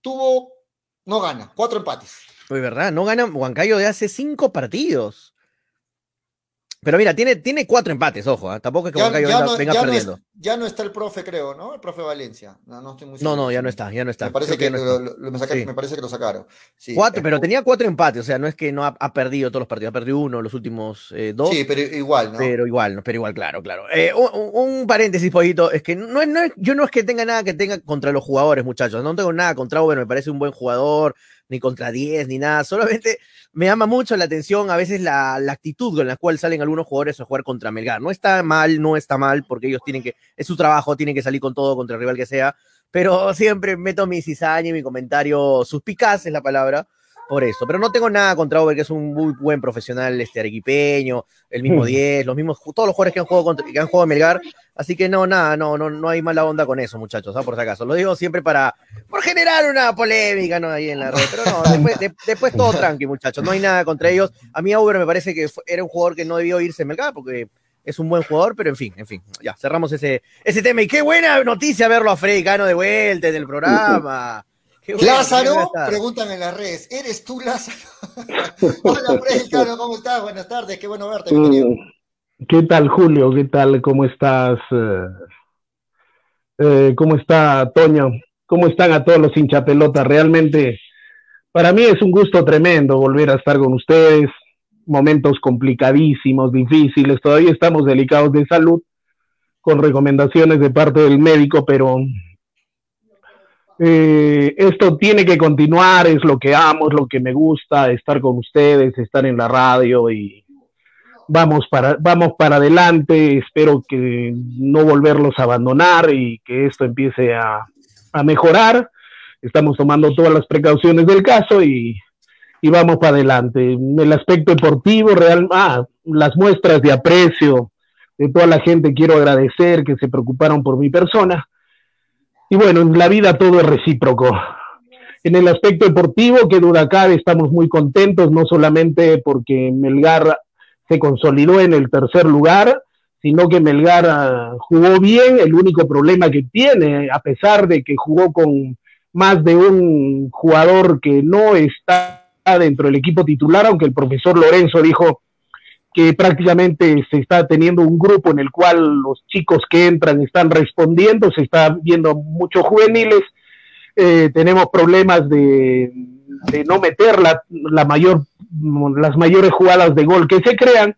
Tuvo, no gana, cuatro empates. Pues verdad, no gana Huancayo de hace cinco partidos. Pero mira, tiene, tiene cuatro empates, ojo, ¿ah? tampoco es que Ya, Huancayo ya venga, no, venga ya, no es- perdiendo. ya no está el profe, creo, ¿no? El profe Valencia. No, no estoy muy No, seguro. no, ya no está, ya no está. Me parece Creo que, no lo, está. lo- me, sacaron- Sí. me parece que lo sacaron. Sí, Cuatro, eh, pero tenía cuatro empates, o sea, no es que no ha, ha perdido todos los partidos, ha perdido uno los últimos eh, dos. Sí, pero igual, ¿no? Pero igual, no, pero igual, claro, claro. Eh, un, paréntesis, pollito, es que no, no es- yo no es que tenga nada que tenga contra los jugadores, muchachos. No tengo nada contra Uber, me parece un buen jugador, ni contra 10, ni nada. Solamente me llama mucho la atención a veces la, la actitud con la cual salen algunos jugadores a jugar contra Melgar. No está mal, no está mal, porque ellos tienen que, es su trabajo, tienen que salir con todo contra el rival que sea. Pero siempre meto mi cizaña y mi comentario suspicaz es la palabra por eso. Pero no tengo nada contra Over, que es un muy buen profesional este arequipeño, el mismo Mm. 10, los mismos, todos los jugadores que han jugado contra, que han jugado en Melgar. Así que no, nada, no, no, no hay mala onda con eso, muchachos, ¿ah? por si acaso. Lo digo siempre para, por generar una polémica, ¿no? Ahí en la red. Pero no, después, de- después todo tranqui, muchachos. No hay nada contra ellos. A mí Auber me parece que fue- era un jugador que no debió irse en Melgar porque es un buen jugador, pero en fin, en fin, ya, cerramos ese, ese tema. Y qué buena noticia verlo a Freddy Cano de vuelta en el programa. Bueno, Lázaro, preguntan en las redes, ¿eres tú Lázaro? Hola, Freddy, ¿cómo estás? Buenas tardes, qué bueno verte, bienvenido. Mm, ¿Qué tal, Julio? ¿Qué tal? ¿Cómo estás? Eh, eh, ¿Cómo está, Toño? ¿Cómo están a todos los hinchapelotas? Realmente, para mí es un gusto tremendo volver a estar con ustedes. Momentos complicadísimos, difíciles. Todavía estamos delicados de salud, con recomendaciones de parte del médico, pero eh, esto tiene que continuar, es lo que amo, es lo que me gusta, estar con ustedes, estar en la radio y vamos para, vamos para adelante, espero que no volverlos a abandonar y que esto empiece a, a mejorar. Estamos tomando todas las precauciones del caso y, y vamos para adelante. El aspecto deportivo, real, ah, las muestras de aprecio de toda la gente quiero agradecer que se preocuparon por mi persona. Y bueno, en la vida todo es recíproco. En el aspecto deportivo, que duda cabe, estamos muy contentos, no solamente porque Melgar se consolidó en el tercer lugar, sino que Melgar uh, jugó bien. El único problema que tiene, a pesar de que jugó con más de un jugador que no está dentro del equipo titular, aunque el profesor Lorenzo dijo que prácticamente se está teniendo un grupo en el cual los chicos que entran están respondiendo, se está viendo muchos juveniles, eh, tenemos problemas de, no meter la, la, mayor, las mayores jugadas de gol que se crean,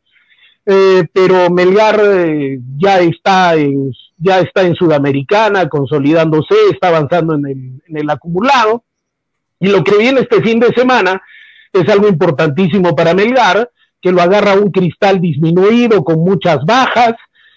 eh, pero Melgar eh, ya está en ya está en Sudamericana, consolidándose, está avanzando en el, en el acumulado, y lo que viene este fin de semana es algo importantísimo para Melgar, que lo agarra un cristal disminuido con muchas bajas,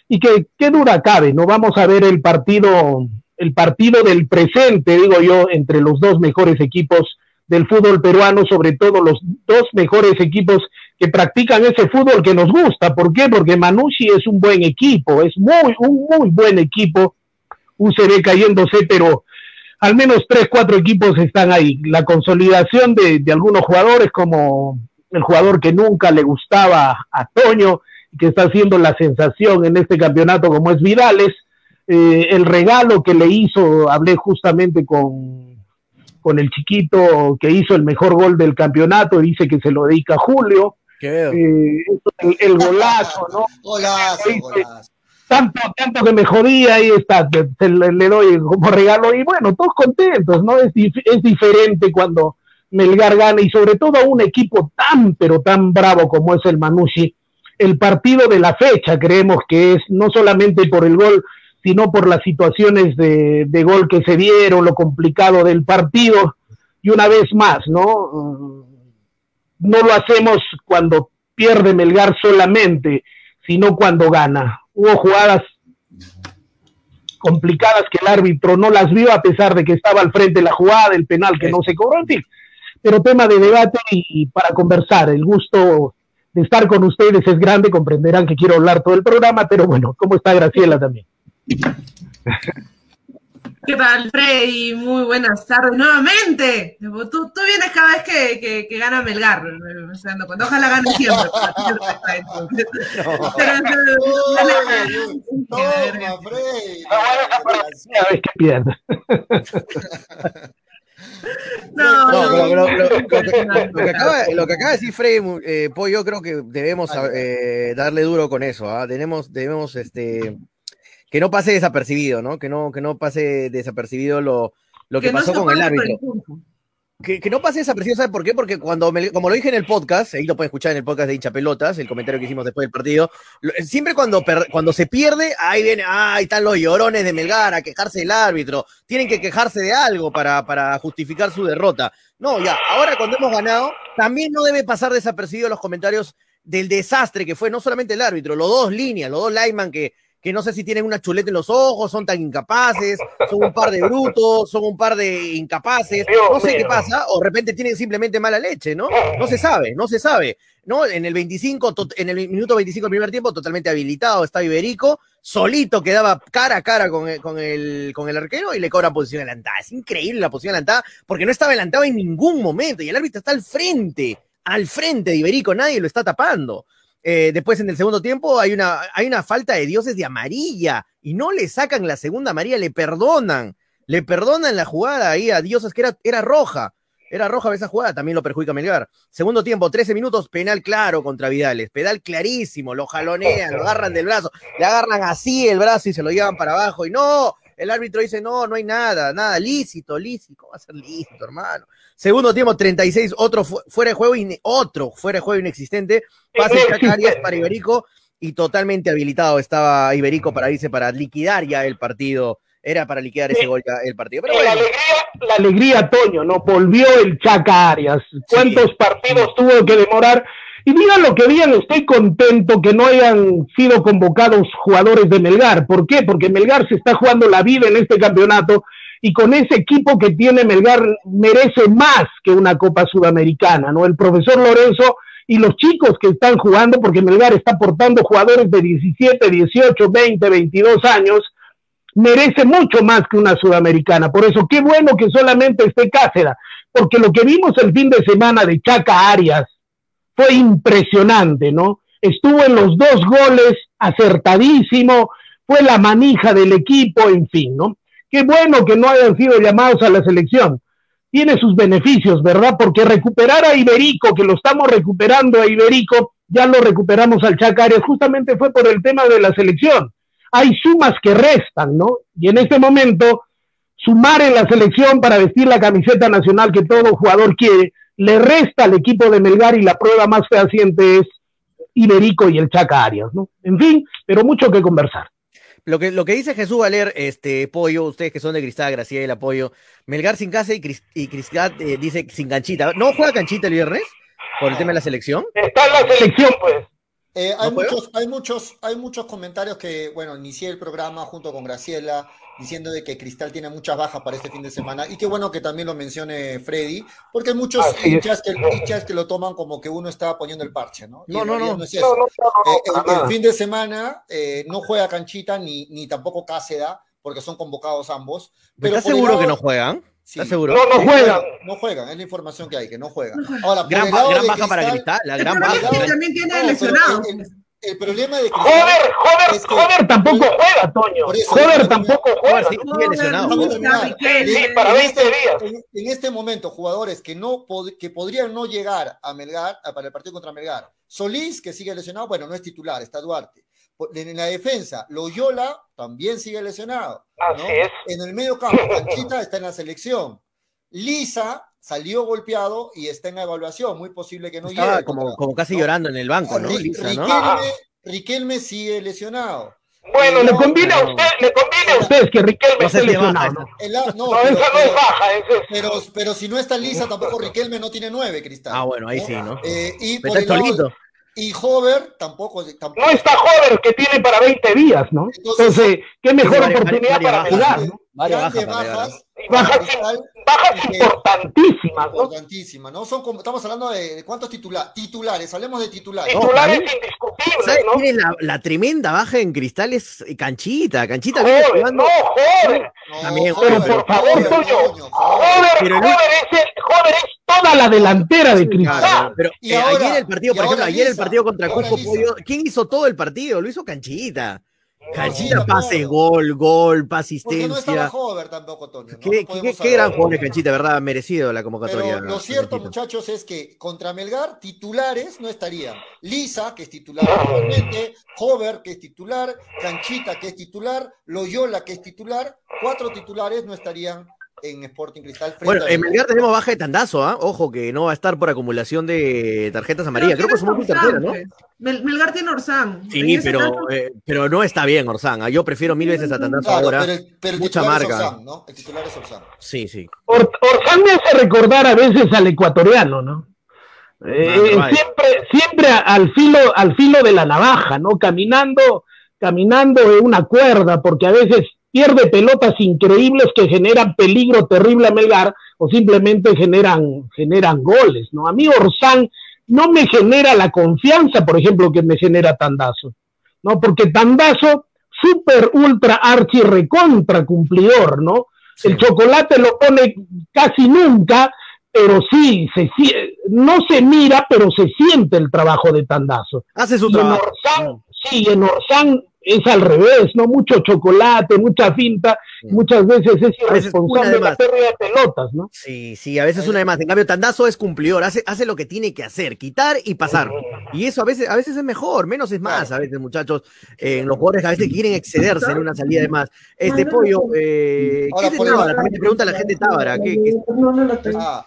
y que qué dura cabe, ¿no? Vamos a ver el partido, el partido del presente, digo yo, entre los dos mejores equipos del fútbol peruano, sobre todo los dos mejores equipos que practican ese fútbol que nos gusta. ¿Por qué? Porque Manucci es un buen equipo, es muy, un muy buen equipo. UCB cayéndose, pero al menos tres, cuatro equipos están ahí. La consolidación de algunos jugadores, como el jugador que nunca le gustaba a Toño, que está haciendo la sensación en este campeonato, como es Vidales. Eh, el regalo que le hizo, hablé justamente con con el chiquito que hizo el mejor gol del campeonato, dice que se lo dedica a Julio. Eh, el, el, golazo, ¿no? Golazo, golazo. Tanto, tanto que me jodía, ahí está, te, te le, le, doy como regalo, y bueno, todos contentos, ¿no? Es, es diferente cuando Melgar gana, y sobre todo a un equipo tan, pero tan bravo como es el Manucci. El partido de la fecha, creemos que es no solamente por el gol sino por las situaciones de, de, gol que se dieron, lo complicado del partido, y una vez más, ¿no? No lo hacemos cuando pierde Melgar solamente, sino cuando gana. Hubo jugadas complicadas que el árbitro no las vio a pesar de que estaba al frente de la jugada, el penal que no se cobró, en fin. Pero tema de debate y para conversar, el gusto de estar con ustedes es grande, comprenderán que quiero hablar todo el programa, pero bueno, ¿cómo está Graciela también? ¿Qué tal, Freddy? Muy buenas tardes nuevamente. Tú, tú vienes cada vez que, que, que gana Melgar. Cuando ojalá gane siempre. Toma, Freddy. Cada vez que pierde. No, no, no, pero, pero, lo, que, lo, que acaba, lo, que, acaba, de decir Freddy eh, Pollo, creo que debemos eh, darle duro con eso. ¿ah? Debemos, debemos este, que no pase desapercibido, ¿no? Que no, que no pase desapercibido lo, lo que, que, pasó no con el árbitro. Que, no pase desapercibido, ¿sabe por qué? Porque cuando, como lo dije en el podcast, ahí lo pueden escuchar en el podcast de hincha pelotas, el comentario que hicimos después del partido, siempre cuando, cuando se pierde, ahí viene, ah, ahí están los llorones de Melgar a quejarse del árbitro, tienen que quejarse de algo para, para justificar su derrota. No, ya, ahora cuando hemos ganado, también no debe pasar desapercibido los comentarios del desastre que fue no solamente el árbitro, los dos líneas, los dos lineman que, que no sé si tienen una chuleta en los ojos, son tan incapaces, son un par de brutos, son un par de incapaces, no sé qué pasa, o de repente tienen simplemente mala leche, ¿no? No se sabe, no se sabe, ¿no? En el 25, en el minuto 25 del primer tiempo, totalmente habilitado, está Iberico, solito quedaba cara a cara con el, con el, con el arquero y le cobra posición adelantada. Es increíble la posición adelantada, porque no estaba adelantado en ningún momento, y el árbitro está al frente, al frente de Iberico, nadie lo está tapando. Eh, después en el segundo tiempo hay una, hay una falta de dioses de amarilla y no le sacan la segunda amarilla, le perdonan, le perdonan la jugada ahí a dioses que era, era roja. Era roja esa jugada, también lo perjudica Melgar. Segundo tiempo, 13 minutos, penal claro contra Vidales. Penal clarísimo, lo jalonean, lo agarran del brazo, le agarran así el brazo y se lo llevan para abajo. Y no, el árbitro dice, no, no hay nada, nada, lícito, lícito. ¿Cómo va a ser lícito, hermano? Segundo tiempo, 36, otro fuera de juego, otro fuera de juego inexistente. Pase Arias para Iberico y totalmente habilitado estaba Iberico para irse para liquidar ya el partido era para liquidar ese gol el partido. Pero la, alegría, la alegría, Toño, ¿no? Volvió el Chaca Arias. ¿Cuántos partidos tuvo que demorar? Y digan lo que digan, estoy contento que no hayan sido convocados jugadores de Melgar. ¿Por qué? Porque Melgar se está jugando la vida en este campeonato y con ese equipo que tiene Melgar merece más que una Copa Sudamericana, ¿no? El profesor Lorenzo y los chicos que están jugando, porque Melgar está aportando jugadores de 17, 18, 20, 22 años, merece mucho más que una sudamericana. Por eso, qué bueno que solamente esté Cáceres, porque lo que vimos el fin de semana de Chaca Arias fue impresionante, ¿no? Estuvo en los dos goles acertadísimo, fue la manija del equipo, en fin, ¿no? Qué bueno que no hayan sido llamados a la selección. Tiene sus beneficios, ¿verdad? Porque recuperar a Iberico, que lo estamos recuperando a Iberico, ya lo recuperamos al Chaca Arias, justamente fue por el tema de la selección hay sumas que restan, ¿no? Y en este momento, sumar en la selección para vestir la camiseta nacional que todo jugador quiere, le resta al equipo de Melgar y la prueba más fehaciente es Iberico y el Chaca Arias, ¿no? En fin, pero mucho que conversar. Lo que, lo que dice Jesús Valer, este, Pollo, ustedes que son de Cristal, Graciela, Apoyo, Melgar sin casa y, Cristal eh, dice sin canchita. ¿No juega canchita el viernes? ¿Por el tema de la selección? Está en la selección, pues. Eh, hay, muchos, hay, muchos, hay muchos comentarios que, bueno, inicié el programa junto con Graciela diciendo de que Cristal tiene muchas bajas para este fin de semana y qué bueno que también lo mencione Freddy, porque hay muchos hinchas que, que, lo toman como que uno está poniendo el parche, ¿no? no, no, no. el, fin de semana eh, no juega Canchita ni, ni tampoco Cáceda, porque son convocados ambos. Pero ¿Estás seguro que no juegan? ¿Estás seguro? No, no juegan. No juegan, es la información que hay, que no juegan. Ahora, gran, gran baja para Cristal, la gran baja. también tiene lesionado. El, problema de Cristal. Joder, joder, es joder tampoco juega, Toño. joder tampoco juega. Sí, sigue lesionado. Sí, para 20 días. En, este momento, jugadores que, no que podrían no llegar a Melgar, para el partido contra Melgar. Solís, que sigue lesionado, bueno, no es titular, está Duarte en la defensa, Loyola también sigue lesionado. En el medio campo, Canchita está en la selección. Lisa salió golpeado y está en evaluación. Muy posible que no llegue. Como, como casi llorando en el banco, ¿no? Riquelme, sigue lesionado. Bueno, le conviene a usted, le conviene a usted que Riquelme esté lesionado. no, no, esa no es baja. Pero, pero si no está Lisa, tampoco Riquelme no tiene nueve, Cristal. Ah, bueno, ahí sí, ¿no? Eh, y por el lado, y Hover tampoco, tampoco, No está Hover, que tiene para 20 días, ¿no? Entonces, qué mejor oportunidad para jugar, ¿no? Varias bajas, bajas, bajas, importantísimas, ¿no? Importantísimas, ¿no? Son como, estamos hablando de, cuántos titulares, titulares, hablemos de titulares. Titulares indiscutibles, ¿no? Tiene la, la, tremenda baja en cristales Canchita, Canchita joder, jugando... No, joder. También, pero por favor, Toño, joder, joder, es, joder, es toda la delantera de Cristal. pero eh, ayer el partido, por ejemplo, ayer el partido contra Cusco Pollo, ¿quién hizo todo el partido? Lo hizo Canchita. Canchita pase, gol, gol, asistencia. Porque no estaba Hover tampoco, Toño. ¿Qué, qué, gran jugador de Canchita, verdad? Merecido la convocatoria. Pero lo cierto, muchachos, es que contra Melgar, titulares no estarían. Lisa, que es titular actualmente, Hover, que es titular, Canchita, que es titular, Loyola, que es titular, cuatro titulares no estarían en Sporting Cristal. Bueno, en Melgar tenemos baja de tandazo, ¿ah? Ojo que no va a estar por acumulación de tarjetas amarillas. Creo que es muy tercera, ¿no? Melgar tiene Orsán. Sí, pero, eh, pero no está bien Orsán. ¿ah? Yo prefiero mil veces a tandazo ahora. Pero el, pero Mucha marca. Orsán, ¿no? El titular es Orsán. Sí, sí. Orsán me hace recordar a veces al ecuatoriano, ¿no? Eh, siempre, siempre al filo, al filo de la navaja, ¿no? Caminando, caminando en una cuerda, porque a veces pierde pelotas increíbles que generan peligro terrible a Melgar o simplemente generan, generan goles, ¿no? A mí Orsán no me genera la confianza, por ejemplo, que me genera Tandazo, ¿no? Porque Tandazo, super, ultra, archi, recontra cumplidor, ¿no? El chocolate lo pone casi nunca, pero sí, se, no se mira, pero se siente el trabajo de Tandazo. Hace su trabajo. Sí, en Orsán es al revés, ¿no? Mucho chocolate, mucha finta, muchas veces es irresponsable de la pérdida de pelotas, ¿no? Sí, sí, a veces una de más. En cambio, Tandazo es cumplidor, hace, hace lo que tiene que hacer, quitar y pasar. Y eso a veces, a veces es mejor, menos es más, a veces, muchachos. eh, los jugadores a veces quieren excederse en una salida de más. Este pollo, eh, ¿qué es de Tábara? También te pregunta la gente de Tábara. ¿qué, qué- Ah,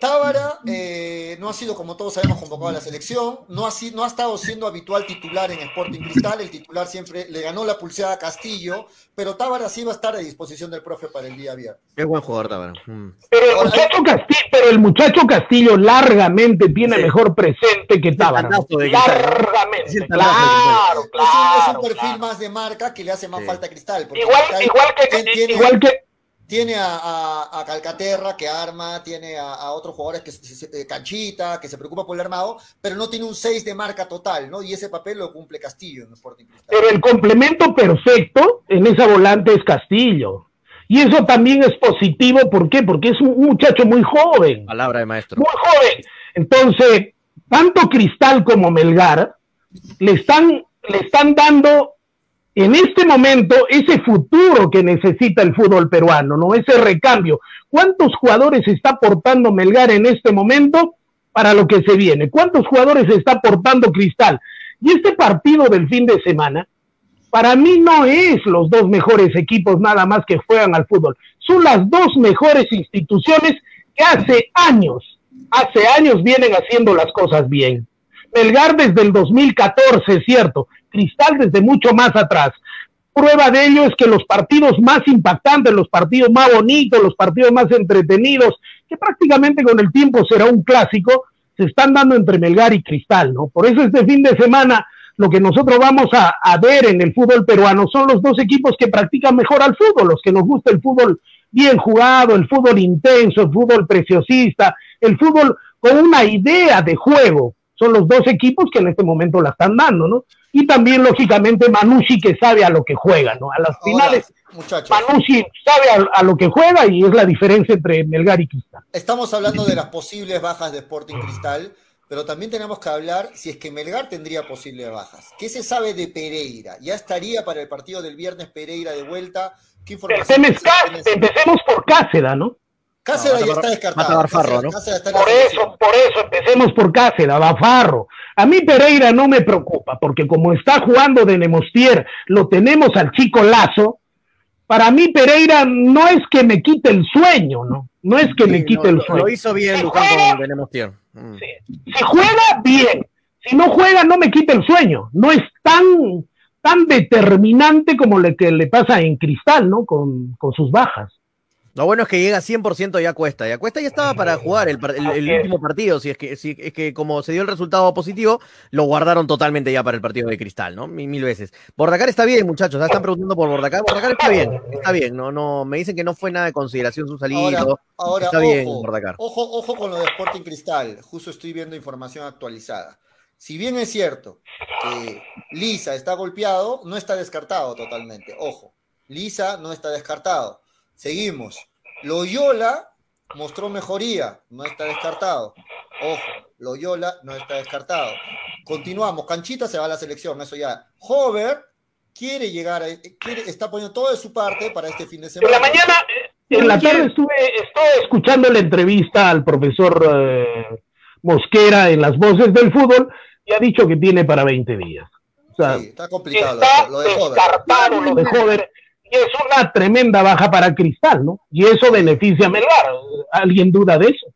Tábara eh, no ha sido, como todos sabemos, convocado a la selección, no ha, no ha estado siendo habitual titular en Sporting Cristal, el titular siempre le ganó la pulseada a Castillo, pero Tábara sí va a estar a disposición del profe para el día viernes. Qué buen jugador, Tábara. Mm. Pero el muchacho Castillo, pero el muchacho Castillo largamente tiene Sí. mejor presente que Tábara. Es Largamente, tandazo de claro, es, un, es un claro, perfil claro. más de marca que le hace más Sí. falta a Cristal. Igual, igual que, igual que, tiene a, a- a Calcaterra que arma, tiene a, a otros jugadores que se- se- eh, Canchita, que se preocupa por el armado, pero no tiene un 6 de marca total, ¿no? Y ese papel lo cumple Castillo en Sporting Cristal. pero el complemento perfecto en esa volante es Castillo. Y eso también es positivo, ¿por qué? Porque es un muchacho muy joven. Palabra de maestro. muy joven. Entonces, tanto Cristal como Melgar le están, le están dando en este momento ese futuro que necesita el fútbol peruano, ¿no? Ese recambio. ¿Cuántos jugadores está aportando Melgar en este momento para lo que se viene? ¿Cuántos jugadores está aportando Cristal? Y este partido del fin de semana, para mí no es los dos mejores equipos nada más que juegan al fútbol. Son las dos mejores instituciones que hace años, hace años vienen haciendo las cosas bien. Melgar desde el 2014, es cierto. Cristal desde mucho más atrás. Prueba de ello es que los partidos más impactantes, los partidos más bonitos, los partidos más entretenidos, que prácticamente con el tiempo será un clásico, se están dando entre Melgar y Cristal, ¿no? Por eso este fin de semana lo que nosotros vamos a, a ver en el fútbol peruano son los dos equipos que practican mejor al fútbol, los que nos gusta el fútbol bien jugado, el fútbol intenso, el fútbol preciosista, el fútbol con una idea de juego. Son los dos equipos que en este momento la están dando, ¿no? Y también, lógicamente, Manucci que sabe a lo que juega, ¿no? A las Ahora, finales, muchachos, Manucci sabe a, a lo que juega y es la diferencia entre Melgar y Cristal. estamos hablando de las posibles bajas de Sporting Cristal, pero también tenemos que hablar si es que Melgar tendría posibles bajas. ¿Qué se sabe de Pereira? ¿Ya estaría para el partido del viernes Pereira de vuelta? ¿Qué información Empecemos, empecemos por Cáceres, ¿no? Cáceres No, ya está descartado. Barfarro, ¿no? Cáceres está Por eso, por eso, empecemos por Cáceres, Bafarro. A mí Pereira no me preocupa, porque como está jugando de Nemostier, lo tenemos al chico Lazo. Para mí Pereira no es que me quite el sueño, ¿no? No es que me Sí, quite no, el lo- sueño. Lo hizo bien Si Luján juega- con Benemostier. Mm. Si juega, bien. Si no juega, no me quita el sueño. No es tan, tan determinante como lo que le pasa en Cristal, ¿no? Con, con sus bajas. Lo bueno es que llega 100% ya Cuesta. Ya Cuesta ya estaba para jugar el, último partido. Si es, que, si es que como se dio el resultado positivo, lo guardaron totalmente ya para el partido de Cristal, ¿no? Mil, mil veces. Bordacar está bien, muchachos. Están preguntando por Bordacar. Bordacar está bien. Está bien. No, no, me dicen que no fue nada de consideración su salida. Ahora, está bien, ojo, Bordacar. ojo, ojo con lo de Sporting Cristal. Justo estoy viendo información actualizada. Si bien es cierto que Lisa está golpeado, no está descartado totalmente. Ojo, Lisa no está descartado. Seguimos. Loyola mostró mejoría, no está descartado. Ojo, Loyola no está descartado. Continuamos. Canchita se va a la selección, eso ya. Hover quiere llegar, a, quiere, está poniendo todo de su parte para este fin de En semana. la mañana, eh, en la tarde estuve, estuve escuchando la entrevista al profesor eh, Mosquera en las voces del fútbol y ha dicho que tiene para 20 días. O sea, Sí, está complicado está lo de, lo de Hover. descartado lo de Jover y es una tremenda baja para Cristal, ¿no? Y eso beneficia a Melgar. ¿Alguien duda de eso?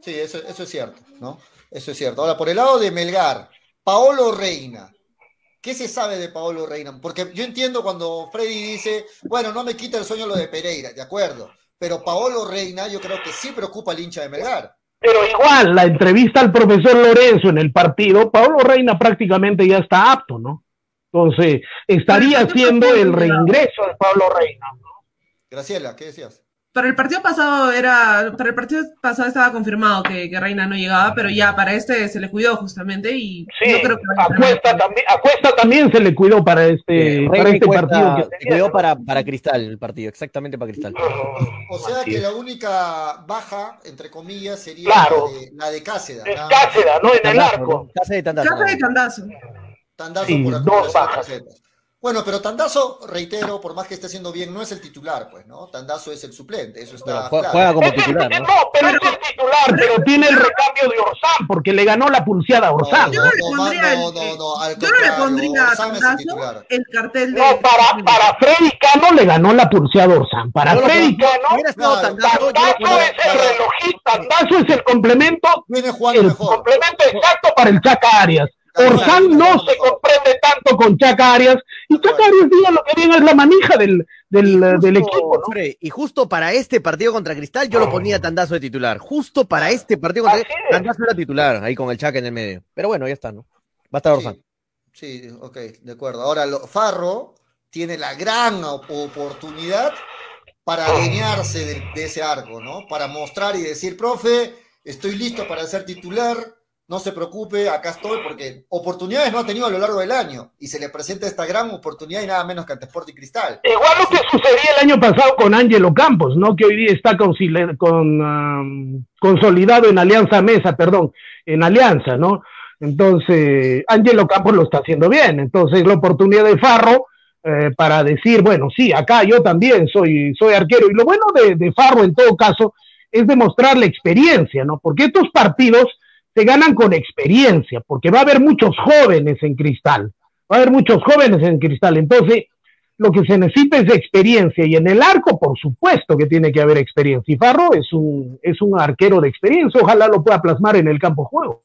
Sí, eso, eso es cierto, ¿no? Eso es cierto. Ahora, por el lado de Melgar, Paolo Reina. ¿Qué se sabe de Paolo Reina? Porque yo entiendo cuando Freddy dice, bueno, no me quita el sueño lo de Pereira, de acuerdo. Pero Paolo Reina yo creo que sí preocupa al hincha de Melgar. Pero igual, la entrevista al profesor Lorenzo en el partido, Pablo Reina prácticamente ya está apto, ¿no? Entonces, estaría yo que- el reingreso de Pablo Reina. Graciela, ¿qué decías? Para el partido pasado era, para el partido pasado estaba confirmado que, que Reina no llegaba, pero ya para este se le cuidó justamente y Sí, no creo que a Cuesta, también, a Cuesta también se le cuidó para este, Eh, para y este Cuesta partido. Que tenía. cuidó para, para Cristal el partido, exactamente para Cristal. O sea Así que es. la única baja, entre comillas, sería Claro. la, de, la de. Es ¿no? En el arco. ¿no? Casa de Tandazo. Casa de Tandazo. Tandazo Sí, por dos bajas. Bueno, pero Tandazo, reitero, por más que esté haciendo bien, no es el titular, pues, ¿no? Tandazo es el suplente, eso está Juega, claro. juega como titular, ¿no? no, pero es el titular, pero tiene el recambio de Orsán, porque le ganó la pulseada a Orsán. Yo no le No, no, pondría, no, no, al yo no le pondría a el Tandazo el cartel de. No, para, para Freddy Cano le ganó la pulseada a Orsán. Para Yo Freddy Cano, claro, Tandazo, yo es el relojista, Tandazo es el complemento, Viene jugando el mejor. complemento exacto para el Chaca Arias. Orsán no se comprende tanto con Chaca Arias, y acuerdo. Arias diga lo que viene es la manija del, del, Justo, del equipo, ¿no? Y justo para este partido contra Cristal, yo lo ponía Tandazo de titular. Justo para este partido contra es. Tandazo era titular, ahí con el Chaca en el medio. Pero bueno, ya está, ¿no? Va a estar Orsán. Sí, sí, ok, de acuerdo. Ahora, lo- Farro tiene la gran op- oportunidad para adueñarse de, de ese arco, ¿no? Para mostrar y decir, profe, estoy listo para ser titular, no se preocupe, acá estoy, porque oportunidades no ha tenido a lo largo del año y se le presenta esta gran oportunidad y nada menos que ante Sport y Cristal. Igual lo que sucedía el año pasado con Ángelo Campos, ¿no? Que hoy día está consile- con, am, consolidado en Alianza Mesa, perdón, en Alianza, ¿no? Entonces, Ángelo Campos lo está haciendo bien. Entonces, la oportunidad de Farro eh, para decir, bueno, sí, acá yo también soy, soy arquero. Y lo bueno de, de Farro, en todo caso, es demostrar la experiencia, ¿no? Porque estos partidos se ganan con experiencia, porque va a haber muchos jóvenes en cristal. Va a haber muchos jóvenes en cristal. Entonces, lo que se necesita es experiencia y en el arco, por supuesto que tiene que haber experiencia. Y Farro es un, es un arquero de experiencia, ojalá lo pueda plasmar en el campo juego.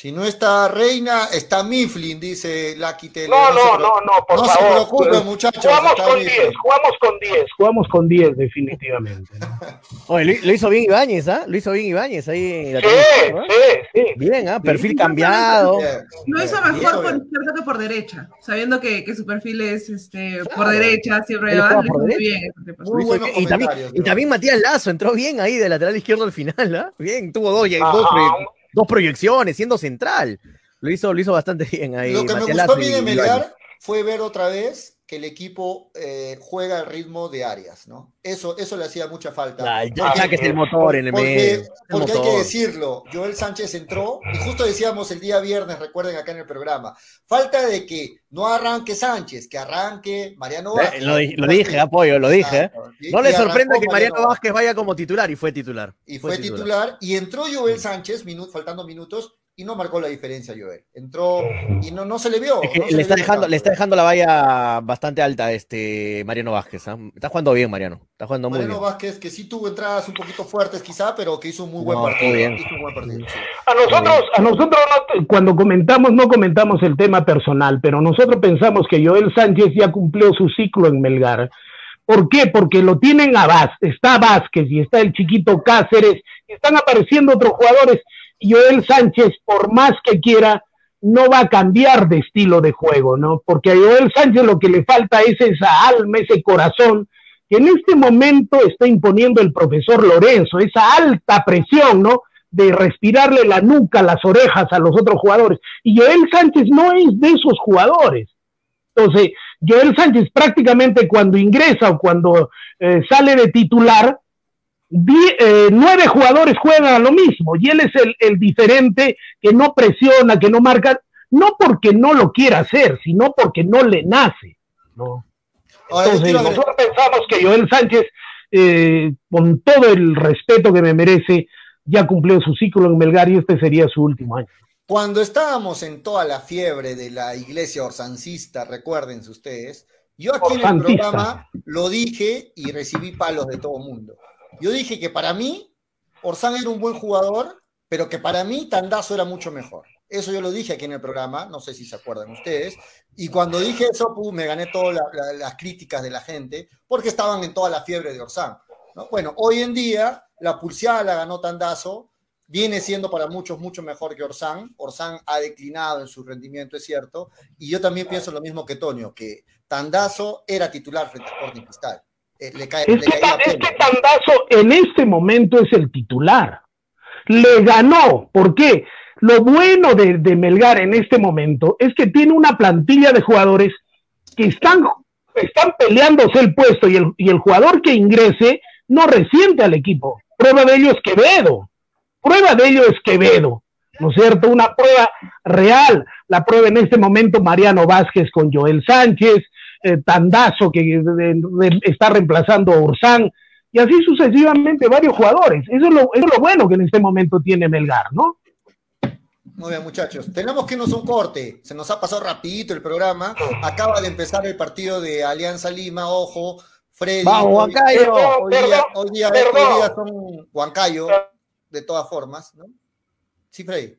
Si no está Reina, está Mifflin, dice Lucky Tele. No, se no, no, no, por no se favor. preocupen, Pues, muchachos. Jugamos con Mifflin. 10, jugamos con 10, jugamos con 10 definitivamente. ¿no? Oye, lo, hizo bien Ibáñez, ¿ah? Lo hizo bien Ibáñez ahí en la Sí, sí, sí. Bien, ¿ah? Perfil Sí. cambiado. Bien, Lo hizo mejor por izquierda que por derecha, sabiendo que, que su perfil es este, por derecha, siempre va, bien. y, también, Matías Lazo entró bien ahí de lateral izquierdo al final, ¿ah? Bien, tuvo dos, dos, proye- dos proyecciones, siendo central. Lo hizo, lo hizo bastante bien ahí. Lo que me Matías gustó a Lazo mí y de. Melgar fue ver otra vez que el equipo eh, juega al ritmo de Arias, ¿no? Eso, eso le hacía mucha falta. Ya, que es el motor en el medio. Porque, hay que decirlo, Joel Sánchez entró y justo decíamos el día viernes, recuerden acá en el programa, falta de que no arranque Sánchez, que arranque Mariano Eh, Vázquez. lo, di- lo dije, apoyo, lo dije. ¿eh? No le sorprenda que Mariano Vázquez vaya como titular y fue titular. y fue titular y entró Joel Sánchez minu- faltando minutos y no marcó la diferencia Joel. Entró y no, no se le vio. Es que no se le, está dejando, le está dejando la valla bastante alta este Mariano Vázquez. ¿ah? Está jugando bien, Mariano. Está jugando muy Mariano bien. Vázquez, que sí tuvo entradas un poquito fuertes quizá, pero que hizo un muy buen No, partido. estuvo bien. Hizo un buen partido, sí. A nosotros, a nosotros no- cuando comentamos, no comentamos el tema personal, pero nosotros pensamos que Joel Sánchez ya cumplió su ciclo en Melgar. ¿Por qué? Porque lo tienen a Vázquez, está Vázquez y está el chiquito Cáceres, y están apareciendo otros jugadores. Joel Sánchez, por más que quiera, no va a cambiar de estilo de juego, ¿no? Porque a Joel Sánchez lo que le falta es esa alma, ese corazón que en este momento está imponiendo el profesor Lorenzo, esa alta presión, ¿no? De respirarle la nuca, las orejas a los otros jugadores. Y Joel Sánchez no es de esos jugadores. Entonces, Joel Sánchez prácticamente cuando ingresa o cuando eh, sale de titular, die- eh, nueve jugadores juegan a lo mismo y él es el, el diferente que no presiona, que no marca, no porque no lo quiera hacer, sino porque no le nace. ¿no? Ahora, Entonces, agregar- nosotros pensamos que Joel Sánchez, eh, con todo el respeto que me merece, ya cumplió su ciclo en Melgar y este sería su último año. Cuando estábamos en toda la fiebre de la iglesia orsancista, recuérdense ustedes, yo aquí en el programa lo dije y recibí palos de todo mundo. Yo dije que para mí Orsán era un buen jugador, pero que para mí Tandazo era mucho mejor. Eso yo lo dije aquí en el programa, no sé si se acuerdan ustedes. Y cuando dije eso, me gané todas la- la- las críticas de la gente, porque estaban en toda la fiebre de Orsán. ¿no? Bueno, hoy en día la pulseada la ganó Tandazo, viene siendo para muchos mucho mejor que Orsán. Orsán ha declinado en su rendimiento, es cierto. Y yo también pienso lo mismo que Tonio, que Tandazo era titular frente a Sporting Cristal. Eh, le cae, le Este, este en este momento es el titular. Le ganó. ¿Por qué? Lo bueno de, de Melgar en este momento es que tiene una plantilla de jugadores que están, están peleándose el puesto y el, y el jugador que ingrese no resiente al equipo. Prueba de ello es Quevedo. Prueba de ello es Quevedo. ¿no es cierto? Una prueba real, la prueba en este momento Mariano Vázquez con Joel Sánchez, eh, Tandazo que está reemplazando a Ursán, y así sucesivamente varios jugadores. Eso es, lo, eso es lo bueno que en este momento tiene Melgar, ¿no? Muy bien, muchachos. Tenemos que irnos un corte. Se nos ha pasado rapidito el programa. Acaba de empezar el partido de Alianza Lima. Ojo, Freddy. Vamos, Huancayo. Hoy, día, hoy, día, hoy día son Huancayo, de todas formas. ¿no? Sí, Freddy.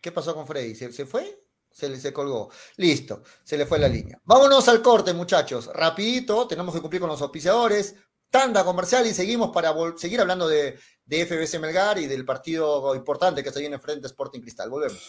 ¿Qué pasó con Freddy? ¿Se, se fue? Se le se colgó. Listo, se le fue la línea. Vámonos al corte, muchachos. Rapidito, tenemos que cumplir con los auspiciadores tanda comercial y seguimos para seguir hablando de, de FBC Melgar y del partido importante que se viene frente Sporting Cristal. Volvemos.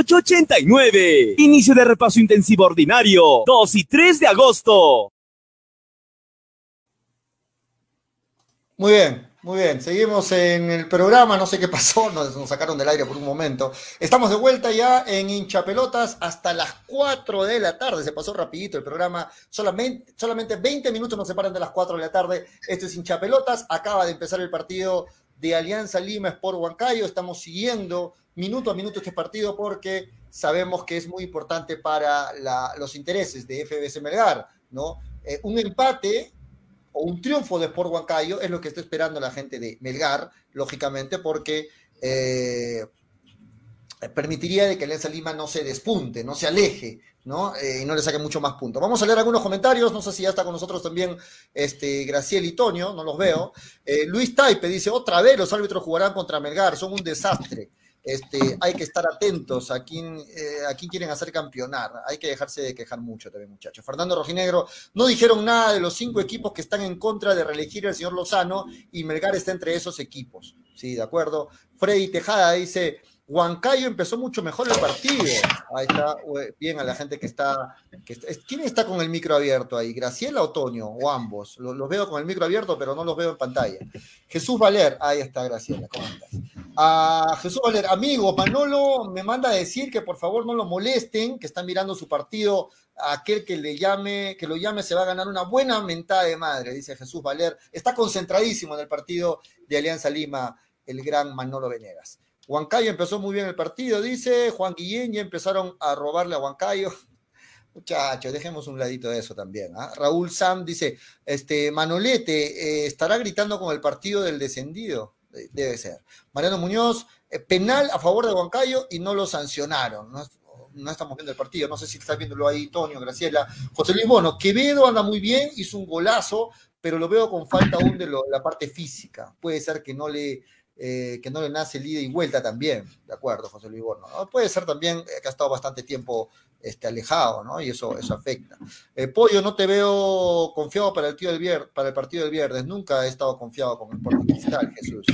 889. Inicio de repaso intensivo ordinario, 2 y 3 de agosto. Muy bien, muy bien. Seguimos en el programa. No sé qué pasó, nos, nos, sacaron del aire por un momento. Estamos de vuelta ya en hinchapelotas hasta las 4 de la tarde. Se pasó rapidito el programa. Solamente, solamente 20 minutos nos separan de las 4 de la tarde. Esto es hinchapelotas. Acaba de empezar el partido de Alianza Lima Sport Huancayo. Estamos siguiendo minuto a minuto este partido porque sabemos que es muy importante para los intereses de FBC Melgar, ¿no? Eh, un empate o un triunfo de Sport Huancayo es lo que está esperando la gente de Melgar, lógicamente, porque eh, permitiría de que Alianza Lima no se despunte, no se aleje, ¿no? Eh, y no le saque mucho más puntos. Vamos a leer algunos comentarios, no sé si ya está con nosotros también este, Graciel y Toño, no los veo. Luis Taipe dice, otra vez los árbitros jugarán contra Melgar, son un desastre. Este, hay que estar atentos a quién, eh, a quién quieren hacer campeonar. Hay que dejarse de quejar mucho también, muchachos. Fernando Rojinegro, no dijeron nada de los cinco equipos que están en contra de reelegir al señor Lozano y Melgar está entre esos equipos. Sí, de acuerdo. Freddy Tejada dice, Huancayo empezó mucho mejor el partido. Ahí está, bien a la gente que está, ¿Quién está con el micro abierto ahí? ¿Graciela o Toño? O ambos. Los, veo con el micro abierto, pero no los veo en pantalla. Jesús Valer, ahí está Graciela, ¿cómo estás? A Jesús Valer, amigo, Manolo me manda a decir que por favor no lo molesten, que están mirando su partido. Aquel que le llame, que lo llame, se va a ganar una buena mentada de madre, dice Jesús Valer. Está concentradísimo en el partido de Alianza Lima, el gran Manolo Venegas. Huancayo empezó muy bien el partido, dice Juan Guillén, ya empezaron a robarle a Huancayo. Muchachos, dejemos un ladito de eso también. ¿ah? Raúl Sam dice, este, Manolete, eh, ¿estará gritando con el partido del descendido? De- Debe ser. Mariano Muñoz, eh, penal a favor de Huancayo y no lo sancionaron. No, estamos viendo el partido, no sé si estás viéndolo ahí, Tonio, Graciela. José Luis Bono, Quevedo anda muy bien, hizo un golazo, pero lo veo con falta aún de la parte física. Puede ser que no le, eh, que no le nace el y vuelta también, de acuerdo, José Luis Bono. ¿no? Puede ser también eh, que ha estado bastante tiempo este, alejado, ¿no? Y eso, eso afecta. Eh, Pollo, no te veo confiado para el, tío del vier- para el partido del viernes. Nunca he estado confiado con el Sporting Cristal, Jesús.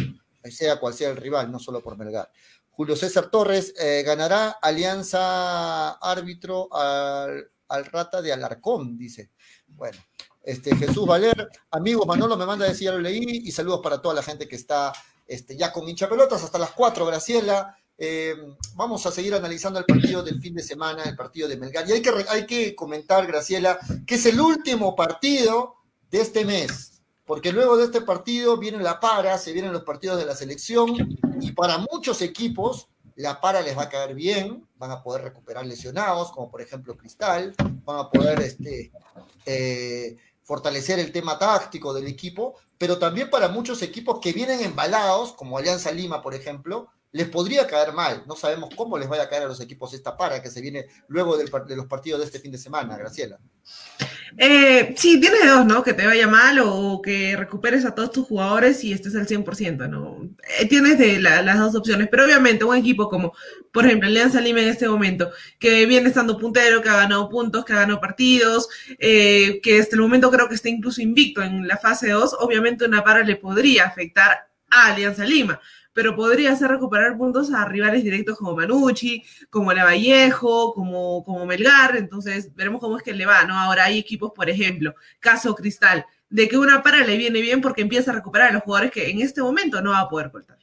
Sea cual sea el rival, no solo por Melgar. Julio César Torres, ganará Alianza Árbitro al, al Rata de Alarcón, dice. Bueno, este, Jesús Valer, amigo Manolo me manda a decir, ya lo leí, y saludos para toda la gente que está este, ya con hincha pelotas hasta las 4, Graciela. Eh, vamos a seguir analizando el partido del fin de semana, el partido de Melgar. Y hay que, hay que comentar, Graciela, que es el último partido de este mes, porque luego de este partido viene la para, se vienen los partidos de la selección, y para muchos equipos la para les va a caer bien, van a poder recuperar lesionados, como por ejemplo Cristal, van a poder este, eh, fortalecer el tema táctico del equipo, pero también para muchos equipos que vienen embalados, como Alianza Lima, por ejemplo, les podría caer mal. No sabemos cómo les vaya a caer a los equipos esta para que se viene luego de los partidos de este fin de semana, Graciela. Eh, sí, tienes dos, ¿no? Que te vaya mal o que recuperes a todos tus jugadores y estés al 100%, ¿no? Eh, tienes de la- las dos opciones, pero obviamente un equipo como, por ejemplo, Alianza Lima en este momento, que viene estando puntero, que ha ganado puntos, que ha ganado partidos, eh, que hasta el momento creo que está incluso invicto en la fase 2, obviamente una para le podría afectar a Alianza Lima, pero podría hacer recuperar puntos a rivales directos como Manucci, como Lavallejo, como, como Melgar, entonces veremos cómo es que le va, ¿no? Ahora hay equipos, por ejemplo, caso Cristal, de que una para le viene bien porque empieza a recuperar a los jugadores que en este momento no va a poder cortar.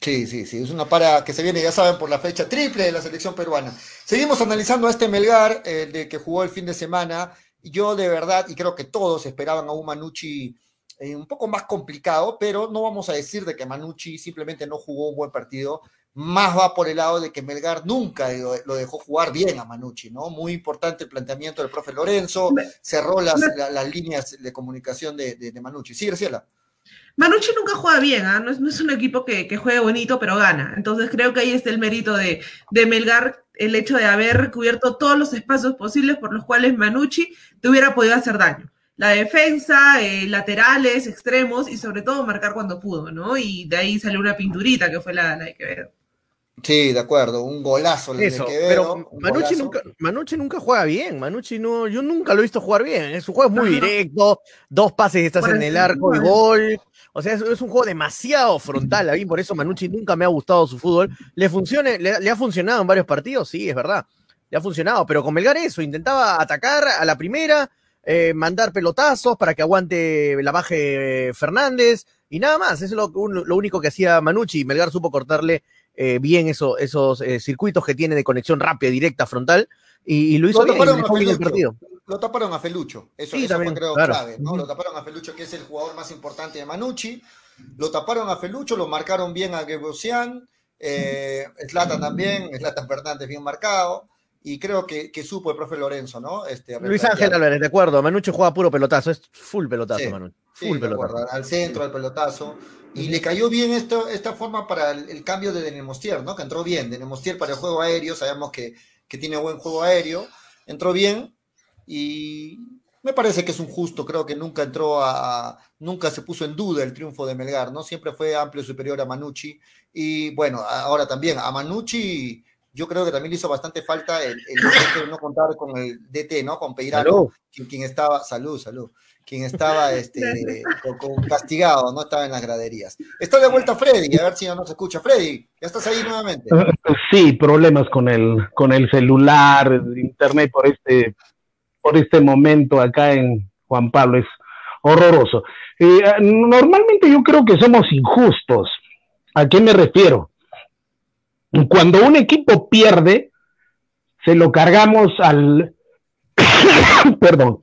Sí, sí, sí, es una para que se viene, ya saben, por la fecha triple de la selección peruana. Seguimos analizando a este Melgar, eh, de que jugó el fin de semana. Yo de verdad, y creo que todos esperaban a un Manucci eh, un poco más complicado, pero no vamos a decir de que Manucci simplemente no jugó un buen partido. Más va por el lado de que Melgar nunca lo, dejó jugar bien a Manucci, ¿no? Muy importante el planteamiento del profe Lorenzo, cerró las, la- las líneas de comunicación de, de, de Manucci. Sí, Graciela. Manucci nunca juega bien, ¿ah? no, es, no es un equipo que, que juegue bonito, pero gana. Entonces creo que ahí está el mérito de, de Melgar, el hecho de haber cubierto todos los espacios posibles por los cuales Manucci te hubiera podido hacer daño. La defensa, eh, laterales, extremos y sobre todo marcar cuando pudo, ¿no? Y de ahí salió una pinturita que fue la, la de Quevedo. Sí, de acuerdo, un golazo de Eso, Quevedo, pero Manucci golazo. nunca, Manucci nunca juega bien. Manucci no, yo nunca lo he visto jugar bien. ¿eh? Su juego es muy directo, dos pases y estás en el arco y gol. O sea, es, es un juego demasiado frontal. A mí por eso Manucci nunca me ha gustado su fútbol. Le, funcione, le, le ha funcionado en varios partidos, sí, es verdad. Le ha funcionado, pero con Melgar eso, intentaba atacar a la primera, eh, mandar pelotazos para que aguante la baje Fernández y nada más. Eso es lo, un- lo único que hacía Manucci y Melgar supo cortarle eh, bien eso- esos eh, circuitos que tiene de conexión rápida, directa, frontal y, y lo hizo Lo bien, taparon a Felucho. partido. Lo taparon a Felucho. Eso, Sí, eso también, fue creo claro. clave. Lo taparon a Felucho, que es el jugador más importante de Manucci. Lo taparon a Felucho, lo marcaron bien a Gebrosian. Eh, Zlatan también, Zlatan Fernández bien marcado. Y creo que, que supo el profe Lorenzo, ¿no? Este, Luis. Ángel Álvarez, de acuerdo. Manucci juega puro pelotazo, es full pelotazo, Sí, Manucci. Sí, Full de pelotazo. al centro, al pelotazo. Y le cayó bien esto, esta forma para el, el cambio de Denemostier, ¿no? Que entró bien. Denemostier para el juego aéreo, sabemos que, que tiene buen juego aéreo. Entró bien y me parece que es un justo. Creo que nunca entró a. a- nunca se puso en duda el triunfo de Melgar, ¿no? Siempre fue amplio superior a Manucci. Y bueno, ahora también a Manucci yo creo que también le hizo bastante falta el, el de no contar con el DT, ¿no? Con Peirano, quien, quien estaba, salud, salud, quien estaba este, con, con castigado, no estaba en las graderías. Está de vuelta Freddy, a ver si no nos escucha. Freddy, ya estás ahí nuevamente. Sí, problemas con el, con el celular, internet por este, por este momento acá en Juan Pablo es horroroso. Eh, normalmente yo creo que somos injustos. ¿A qué me refiero? Cuando un equipo pierde, se lo cargamos al, perdón,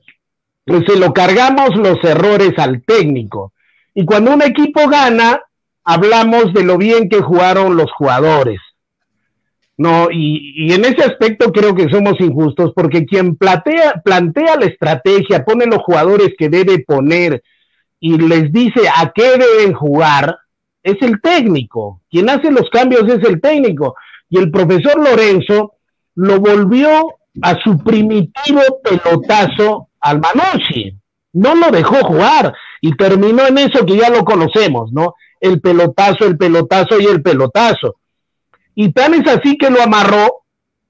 se lo cargamos los errores al técnico. Y cuando un equipo gana, hablamos de lo bien que jugaron los jugadores. No, y, y en ese aspecto creo que somos injustos porque quien plantea, plantea la estrategia, pone los jugadores que debe poner y les dice a qué deben jugar, es el técnico. Quien hace los cambios es el técnico. Y el profesor Lorenzo lo volvió a su primitivo pelotazo al Manucci. No lo dejó jugar y terminó en eso que ya lo conocemos, ¿no? El pelotazo, el pelotazo y el pelotazo. Y tan es así que lo amarró,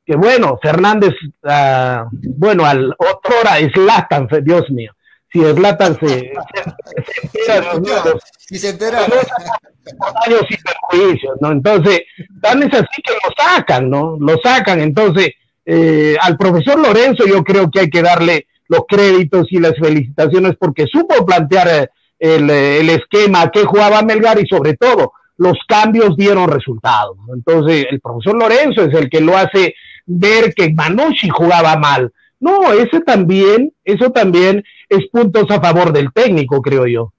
que bueno, Fernández, uh, bueno, al otro hora Slatan, Dios mío. Si Slatan se, se, se, entera, si se entera. Años y perjuicios, ¿no? Entonces, tan es así que lo sacan, ¿no? Lo sacan. Entonces, eh, al profesor Lorenzo yo creo que hay que darle los créditos y las felicitaciones porque supo plantear el, el esquema que jugaba Melgar y sobre todo los cambios dieron resultados. Entonces, el profesor Lorenzo es el que lo hace ver que Manucci jugaba mal. No, ese también, eso también es puntos a favor del técnico, creo yo.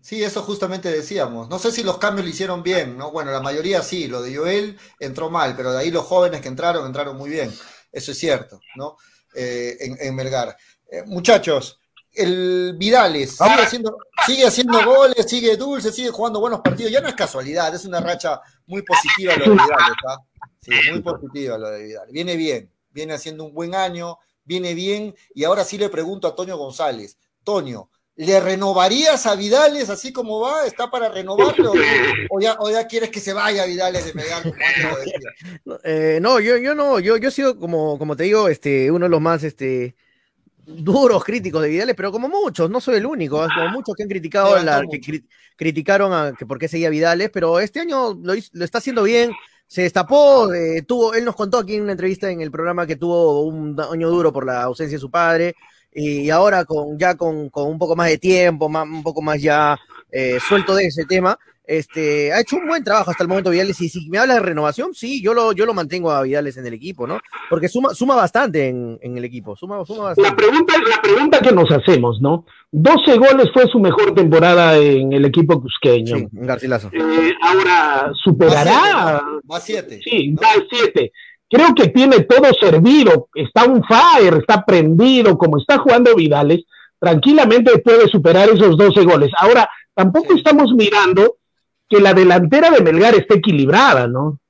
Sí, eso justamente decíamos. No sé si los cambios lo hicieron bien, ¿no? Bueno, la mayoría sí, lo de Joel entró mal, pero de ahí los jóvenes que entraron, entraron muy bien. Eso es cierto, ¿no? Eh, en, en, Melgar. Eh, muchachos, el Vidales sigue haciendo, sigue haciendo goles, sigue dulce, sigue jugando buenos partidos. Ya no es casualidad, es una racha muy positiva lo de Vidales, ¿ah? Sí, muy positiva lo de Vidales. Viene bien, viene haciendo un buen año, viene bien. Y ahora sí le pregunto a Toño González. Toño, ¿le renovarías a Vidales así como va? ¿Está para renovarlo? ¿O ya, o ya quieres que se vaya Vidales de Melgar? Eh, no, yo, yo no, yo, yo he sido como, como te digo, este, uno de los más este, duros críticos de Vidales, pero como muchos, no soy el único, como muchos que han criticado, la, que cri criticaron a que por qué seguía Vidales, pero este año lo, lo está haciendo bien, se destapó, eh, tuvo, él nos contó aquí en una entrevista en el programa que tuvo un año duro por la ausencia de su padre, y ahora con ya con, con un poco más de tiempo, un poco más ya eh, suelto de ese tema, este, ha hecho un buen trabajo hasta el momento Vidales y si me habla de renovación, sí, yo lo, yo lo mantengo a Vidales en el equipo, ¿no? Porque suma, suma bastante en, en el equipo, suma, suma bastante. La pregunta, la pregunta que nos hacemos, ¿no? 12 goles fue su mejor temporada en el equipo cusqueño. Sí, Garcilaso. Eh, ahora, ¿superará? Va 7. Sí, ¿no? va 7. Creo que tiene todo servido, está un fire, está prendido, como está jugando Vidales, tranquilamente puede superar esos 12 goles. Ahora, tampoco sí. estamos mirando que la delantera de Melgar esté equilibrada, ¿no?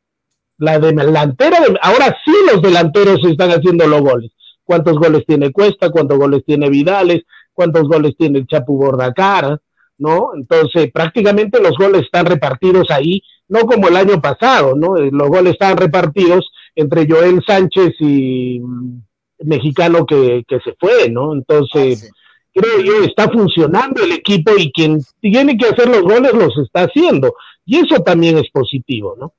La de delantera de, ahora sí los delanteros están haciendo los goles. ¿Cuántos goles tiene Cuesta? ¿Cuántos goles tiene Vidales? ¿Cuántos goles tiene el Chapu Bordacara? ¿No? Entonces, prácticamente los goles están repartidos ahí, no como el año pasado, ¿no? Los goles están repartidos entre Joel Sánchez y mexicano que, que se fue, ¿no? Entonces, ah, creo yo, está funcionando el equipo y quien tiene que hacer los goles los está haciendo. Y eso también es positivo, ¿no?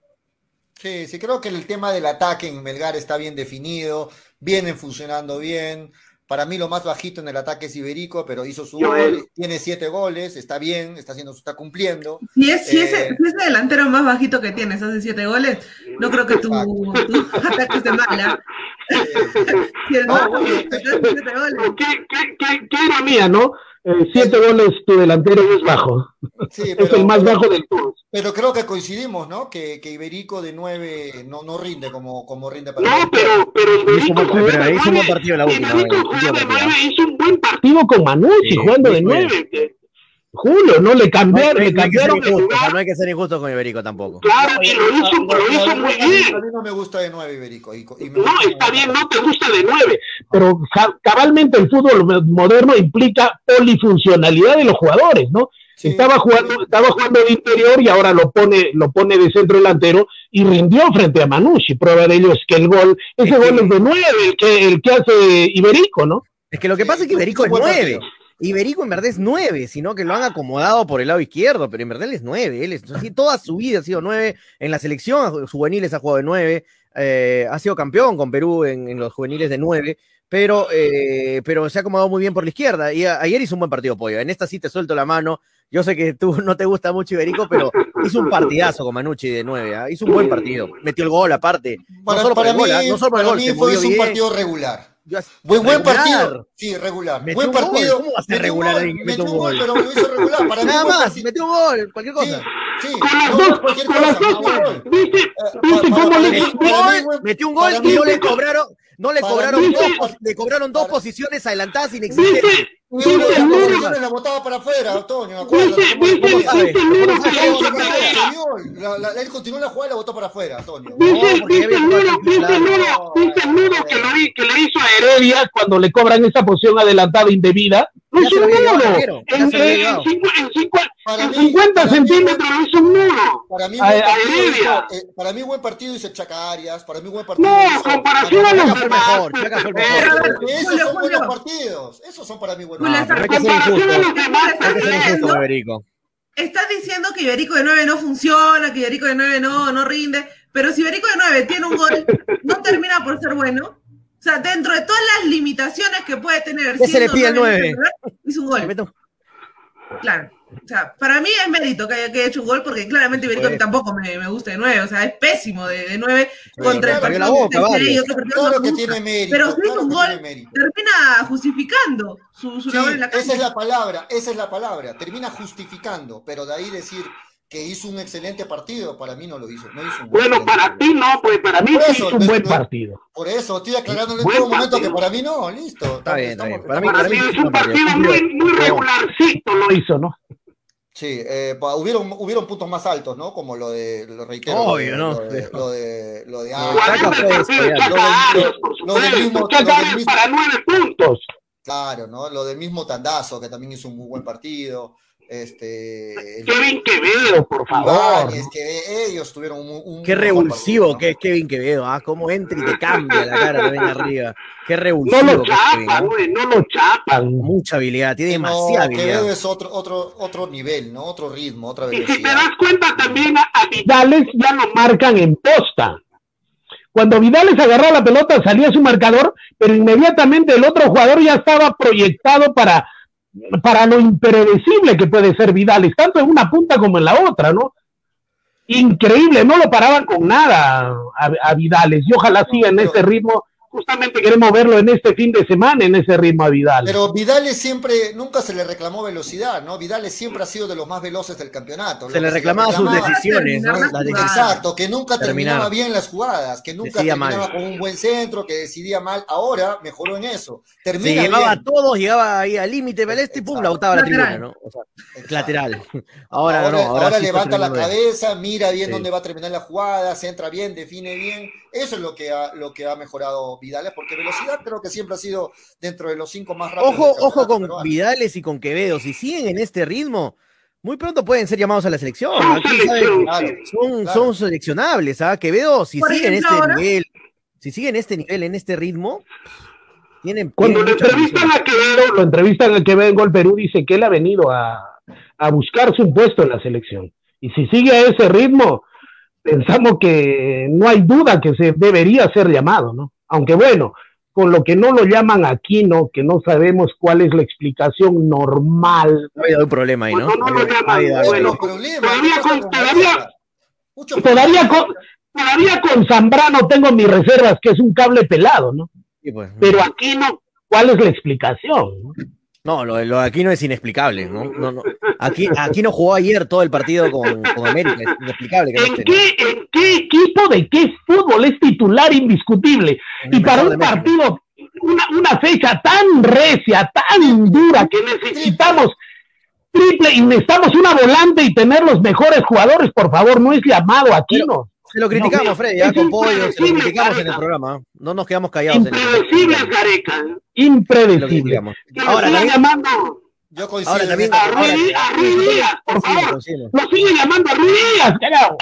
Sí, sí, creo que el tema del ataque en Melgar está bien definido, vienen funcionando bien. Para mí lo más bajito en el ataque es Iberico, pero hizo su gol, tiene siete goles, está bien, está haciendo, está cumpliendo. Si es, si, eh, ese, si ese delantero más bajito que tienes hace siete goles, no creo que tu, tu ataque esté mala. si el no, ¿qué, qué, qué, qué ironía, ¿no? Eh, siete goles tu delantero es bajo. Sí, pero, es el más bajo del tour. Pero creo que coincidimos, ¿no? Que, que Iberico de nueve no, no rinde como, como rinde para No, pero, pero Iberico hizo, pero, hizo un buen partido la última. Iberico jugó de nueve, hizo un buen partido con Manucci, sí, jugando de nueve. Julio, no le cambiaron, no, le cambiaron no, injusto, hay que ser injusto con Iberico tampoco. Claro, y lo hizo, no, lo hizo muy bien. A mí no me gusta de nueve Iberico. Y, y no, está bien, no te gusta de nueve, pero cabalmente el fútbol moderno implica polifuncionalidad de los jugadores, ¿no? Estaba jugando, estaba jugando de interior y ahora lo pone, lo pone de centro delantero y rindió frente a Manucci. Prueba de ello es que el gol, ese gol es de nueve, el que, el que hace Iberico, ¿no? Es que lo que pasa es que Iberico es nueve. Iberico en verdad es nueve, sino que lo han acomodado por el lado izquierdo, pero en verdad él es nueve. Él es, así, toda su vida ha sido nueve. En la selección juveniles ha jugado de nueve. eh, ha sido campeón con Perú en, en los juveniles de nueve. Pero, eh, pero se ha acomodado muy bien por la izquierda. Y a- ayer hizo un buen partido, Pollo. En esta sí te suelto la mano. Yo sé que tú no te gusta mucho Iberico, pero hizo un partidazo con Manucci de nueve. ¿ah? Hizo un buen partido. Metió el gol aparte. Para, no solo por para el gol, mí, ¿ah? no solo por el gol. fue un bien. partido regular. Yo- Buen, partido. Sí, regular. Metió buen un gol. partido. ¿Cómo va a ser Metió un regular gol, metió mete un gol, gol? pero lo hizo regular. Para mí Nada buen más, metió un gol, cualquier cosa. Sí, Con las dos, cualquier con las cosa, dos, metió un gol. ¿viste? Eh, ¿Viste cómo le mí- Metió un mí, gol, buen- metió un gol para y mí- no le cobraron, no le cobraron mí- dos, le cobraron dos posiciones adelantadas inexistentes. ¿Viste? Y ¿Viste una de el la botaba para afuera, Antonio. ¿Viste? ¿Viste? ¿Cómo sabe? ¿Viste el ¿Cómo que hizo? Él continuó la jugada y la botó para afuera, Antonio. ¿Viste, porque ya viste había el nudo, jugado viste el titular. nudo, viste el nudo que, le, hizo a Heredia cuando le cobran esa posición adelantada indebida? Se lo un ya En, se Para en mí- 50 para mí centímetros hizo un nudo. Para mí, A- buen partido hizo, eh, para mí buen partido hizo Chacarias, para mí buen partido No, hizo- comparación a los fue el demás. mejor, el mejor. Esos Julio, son buenos Julio. partidos, esos son para mí buenos Julio, partidos. No hay que ser Comparación a los injusto. demás. No hay que ser injusto, Iberico. Estás diciendo que Iberico de 9 no funciona, que Iberico de 9 no, no rinde, pero si Iberico de 9 tiene un gol, no termina por ser bueno. O sea, dentro de todas las limitaciones que puede tener, ¿Qué se le pide al nueve nueve? titular, hizo un gol. Claro. O sea, para mí es mérito que haya, que haya hecho un gol, porque claramente Iberico Pues. tampoco me, me gusta de 9. O sea, es pésimo de, de 9 contra el partido boca, de vale. y otro partido Claro no que gusta. tiene mérito. Pero si hizo un gol, termina justificando su, su Sí, labor en la cancha. esa es la palabra, esa es la palabra. Termina justificando, pero de ahí decir que hizo un excelente partido, para mí no lo hizo. No hizo un Bueno, para ti no, pues para mí sí hizo un no- buen no- partido. Por eso estoy aclarando en todo momento partido. que para mí no, listo. Está bien, está bien. Para mí, Para para mí mí es sí un un partido. partido muy, muy regularcito lo hizo, ¿no? Sí, eh, pa- hubieron, hubieron puntos más altos, ¿no? Como lo de, lo reitero, Obvio, ¿no? de, lo de, lo de, lo de Lo de para nueve puntos. claro, ¿no? Lo del mismo Tandazo, que también hizo un muy buen partido. Este, el- Kevin Quevedo, por favor. Ibáñez, que ellos tuvieron un, un Qué revulsivo que es Kevin Quevedo, ¿ah? Cómo entra y te cambia la cara también arriba. Qué No revulsivo lo es Kevin, chapan, ¿ah? güey, no lo chapan. Mucha habilidad, tiene ¿no? demasiada No, Quevedo habilidad. es otro, otro, otro nivel, ¿no? Otro ritmo, otra Y si te velocidad. das cuenta también a, a Vidales ya lo marcan en posta. Cuando Vidales agarraba la pelota salía su marcador, pero inmediatamente el otro jugador ya estaba proyectado para, para lo impredecible que puede ser Vidales, tanto en una punta como en la otra, ¿no? Increíble, no lo paraban con nada a, a Vidales y ojalá siga en ese ritmo. Justamente queremos verlo en este fin de semana, en ese ritmo a Vidales. Pero Vidales siempre, nunca se le reclamó velocidad, ¿no? Vidales siempre ha sido de los más veloces del campeonato. Se le reclamaba sus decisiones, ¿no? Las decisiones. Exacto, que nunca terminaba Terminar. bien las jugadas, que nunca Decidía terminaba mal. con un buen centro, que decidía mal. Ahora mejoró en eso. Se Termina llevaba a bien. todos, llegaba ahí al límite del este y pum, la botaba a la tribuna, ¿no? O sea, lateral. Ahora, Ahora, no, ahora, ahora sí está levanta la cabeza, mira bien Sí. dónde va a terminar la jugada, se entra bien, define bien. Eso es lo que ha, lo que ha mejorado Vidales, porque velocidad creo que siempre ha sido dentro de los cinco más rápidos. Ojo, ojo con peruano. Vidales y con Quevedo. Si siguen en este ritmo, muy pronto pueden ser llamados a la selección. Son. Son, Claro. son seleccionables, ¿ah? Quevedo, si Por sigue en ejemplo, este ahora- nivel, si sigue en este nivel, en este ritmo, tienen. Cuando tienen le mucha entrevistan a Quevedo, lo entrevistan a Quevedo en Gol Perú, dice que él ha venido a, a buscarse un puesto en la selección. Y si sigue a ese ritmo, pensamos que no hay duda que se debería ser llamado, ¿no? Aunque bueno, con lo que no lo llaman Aquino, que no sabemos cuál es la explicación normal. Ha habido un problema ahí, ¿no? Bueno, no lo llaman, bueno, Muchos problemas, todavía ¿qué pasa con- todavía- Todavía con, todavía con Zambrano tengo mis reservas, que es un cable pelado, ¿no? Sí, pues. Pero Aquino, ¿cuál es la explicación? no? No, lo, de- lo de aquí no es inexplicable, ¿no? no, no. Aquí, aquí no jugó ayer todo el partido con, con América, es inexplicable que no ¿En ¿no? qué, ¿En qué equipo de qué fútbol es titular indiscutible? En Y para un partido, una, una fecha tan recia, tan dura, que necesitamos triple y necesitamos una volante y tener los mejores jugadores, por favor, no es llamado aquí, no. Se lo criticamos, No, Freddy, ya es con pollo, se lo criticamos en el programa. ¿eh? No nos quedamos callados el Impredecible es Gareca, Se lo impredecible. lo Ahora, también- llamando Yo coincido. Ahora también. A. Ruiz Díaz, a Ruiz Díaz, por favor. Lo sigue llamando a Ruiz Díaz, carajo.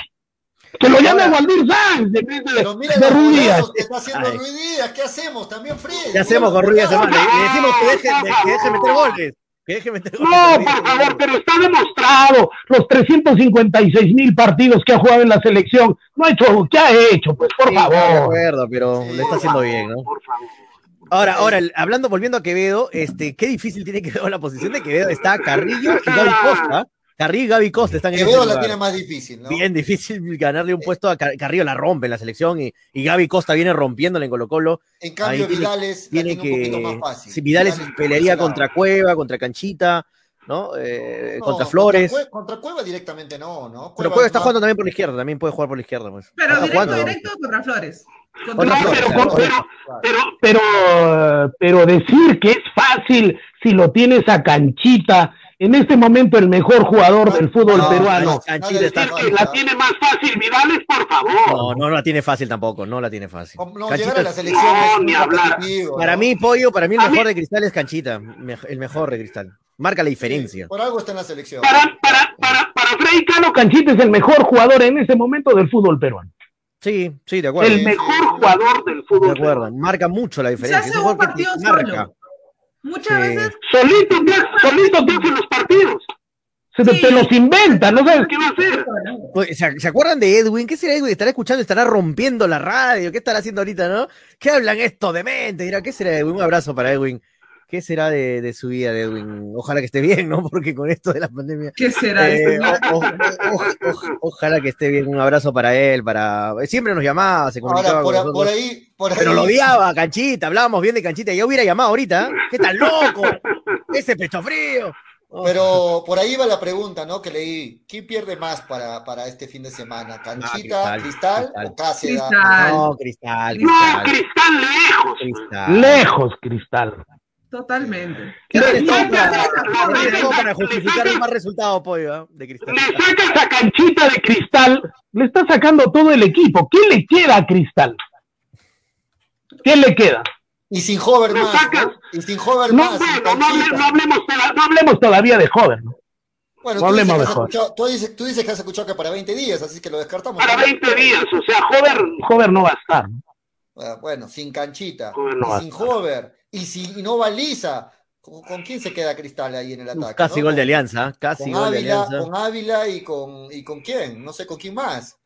Que lo llame Waldir Sanz de, Pero mira de los Ruiz Díaz. golazos que está haciendo. Ruiz Díaz. ¿Qué hacemos? También Freddy. ¿Qué hacemos con Ruiz Díaz, hermano? Le, decimos que deje, que deje meter goles. Que. No, por favor, pero está demostrado los 356 mil partidos que ha jugado en la selección. No ha hecho, ¿qué ha hecho? Pues por Sí, no, de favor. acuerdo, pero Sí, le está haciendo bien, ¿no? Por favor. Ahora, ahora, hablando, volviendo a Quevedo, este, qué difícil tiene Quevedo la posición de Quevedo. Está Carrillo y Gaby Costa. Carrillo y Gaby Costa están en la tiene más difícil, ¿no? Bien difícil ganarle un puesto a Car- Carrillo, la rompe en la selección y, y Gaby Costa viene rompiéndole en Colo Colo. En cambio, Ahí Vidales Tiene tiene un poquito que. más fácil. Si Vidales Vidales pelearía contra. Cueva, contra Canchita, ¿no? Eh, No, contra Flores. Contra, Cue- contra Cueva directamente no, ¿no? Pero Cueva está más- jugando también por la izquierda, también puede jugar por la izquierda, pues. Pero directo, jugando, ¿no? directo contra Flores. Contra No, Flores, pero, claro, pero, por pero, pero, pero, pero decir que es fácil si lo tienes a Canchita, en este momento el mejor jugador del fútbol No, peruano, no, Canchita no, está- no, que la tiene más fácil Vidales, por favor. No, no la tiene fácil tampoco, no la tiene fácil. No, Canchita a la selección ni hablar. Para ¿no? mí, Pollo, para mí el mejor mí- de Cristal es Canchita, el mejor de Cristal. Marca la diferencia. Por algo está en la selección. Para, para, para, para Freddy Cano, Canchita es el mejor jugador en ese momento del fútbol peruano. Sí, sí, de acuerdo. El mejor sí. jugador del De fútbol acuerdo, peruano. marca mucho la Se diferencia. hace Es un partido marca. Muchas Sí. veces Solito te, solito te hace los partidos. Se te, Sí. te los inventa, no sabes qué va a hacer. Pues, ¿Se, se acuerdan de Edwin? ¿Qué será Edwin? ¿Estará escuchando? ¿Estará rompiendo la radio? ¿Qué estará haciendo ahorita, no? ¿Qué hablan esto de mente? Dirá, ¿qué será Edwin? Un abrazo para Edwin. ¿Qué será de, de su vida de Edwin? Ojalá que esté bien, ¿no? Porque con esto de la pandemia. ¿Qué será? Eh, Este, o- o- o- o- ojalá que esté bien. Un abrazo para él, para. Siempre nos llamaba, se comunicaba Ahora, por, con a- nosotros. por ahí, por ahí. Pero lo odiaba, Canchita, hablábamos bien de Canchita. Ya hubiera llamado ahorita. ¿eh? ¿Qué tan loco? Ese pecho frío. Oh. Pero por ahí va la pregunta, ¿no? Que leí. ¿Quién pierde más para, para este fin de semana? ¿Canchita, Cristal, Cristal, Cristal. o Cáceres? No, Cristal, No, Cristal. Cristal lejos. Cristal. Lejos, Cristal. Totalmente. ¿Qué Le tienes sacas- para, le ¿qué tienes como sacas- para justificar sacas- mal resultado, pollo, ah, de Cristal? Le sacas a Canchita de Cristal, le está sacando todo el equipo. ¿Qué le queda a Cristal? ¿Qué le queda? Y sin Hover Le más, sacas- ¿no? Y sin Hover No, más. bueno, no, hable- no hablemos, no hablemos todavía de joven, ¿no? Bueno, no tú dices, hablemos que de has Hover. escuchado, tú, dices, tú dices que has escuchado que para 20 días, así que lo descartamos. Para 20 días, o sea, joven, joven no va a estar. ¿no? Ah, Bueno, sin Canchita, Hover no y va a sin estar. Hover, y si no baliza, ¿con, con quién se queda Cristal ahí en el ataque? Casi no? gol de alianza, casi Con gol de Ávila, alianza. con Ávila y con, y con quién, no sé con quién más.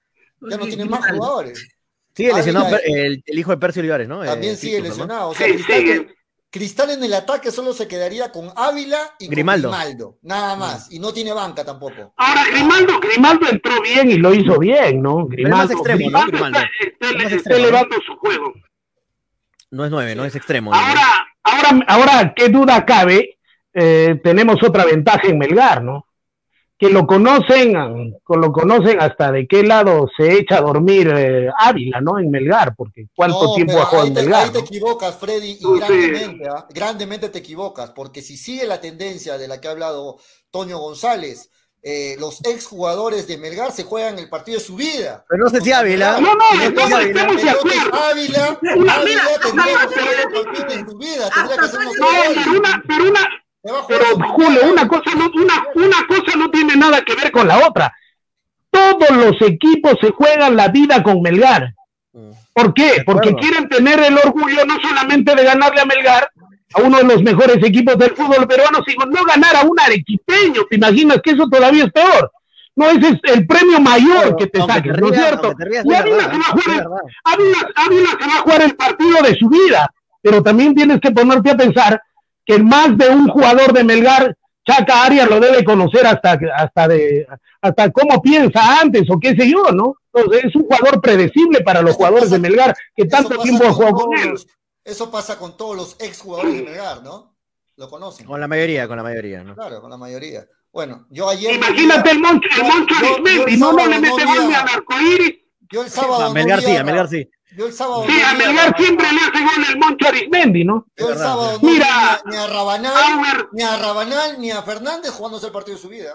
Ya no tienen más jugadores. Sigue lesionado Ávila- el, el hijo de Percio Olivares, ¿no? También Eh, sigue lesionado. O sea, Sí, Cristal, en el ataque solo se quedaría con Ávila y Grimaldo. con Grimaldo. Nada más. Y no tiene banca tampoco. Ahora, Grimaldo, Grimaldo entró bien y lo hizo bien, ¿no? Grimaldo, extremo, ¿no? Grimaldo. está, está- está elevando su juego. No es nueve, no es extremo. Ahora, ahora, ahora, qué duda cabe, eh, tenemos otra ventaja en Melgar, ¿no? Que lo conocen, con lo conocen hasta de qué lado se echa a dormir eh, Ávila, ¿no? En Melgar, porque cuánto No, tiempo ha jugado en Melgar. ahí te equivocas, Freddy, y grandemente, ¿ah? grandemente te equivocas, porque si sigue la tendencia de la que ha hablado Toño González, eh, los exjugadores de Melgar se juegan el partido de su vida. Pero no sé si Ávila. No, no, si estamos- Ávila- de acuerdo. Ávila, tendría que jugar el partido de su vida, tendría que No, pero una, pero una, pero Julio, una cosa no, una, una cosa no tiene nada que ver con la otra. Todos los equipos se juegan la vida con Melgar. ¿Por qué? Porque quieren tener el orgullo no solamente de ganarle a Melgar, a uno de los mejores equipos del fútbol peruano, sino no ganar a un arequipeño. ¿Te imaginas que eso todavía es peor? No, ese es el premio mayor que te saques, ¿no es cierto? rías, Y Ávila se va a jugar el- partido de su vida, pero también tienes que ponerte a pensar que más de un jugador de Melgar, Chaca Arias lo debe conocer hasta, hasta, de, hasta cómo piensa antes o qué sé yo, ¿no? Entonces es un jugador predecible para los jugadores pasa- de Melgar que tanto tiempo todos con él. Eso pasa con todos los exjugadores de Melgar, ¿no? Lo conocen. Con la mayoría, con la mayoría, ¿no? Claro, con la mayoría. Bueno, yo ayer. Imagínate el Moncho, el Moncho Arismendi, no, no le mete gol ni a- al arcoíris. Yo el sábado. A no Melgar sí, a- Melgar sí. Yo el sábado. Sí, a Melgar siempre le hace gol el Moncho Arismendi, ¿no? Yo el sábado no Mira, ni a, Rabanal, ni a Rabanal, ni a Fernández jugándose el partido de su vida.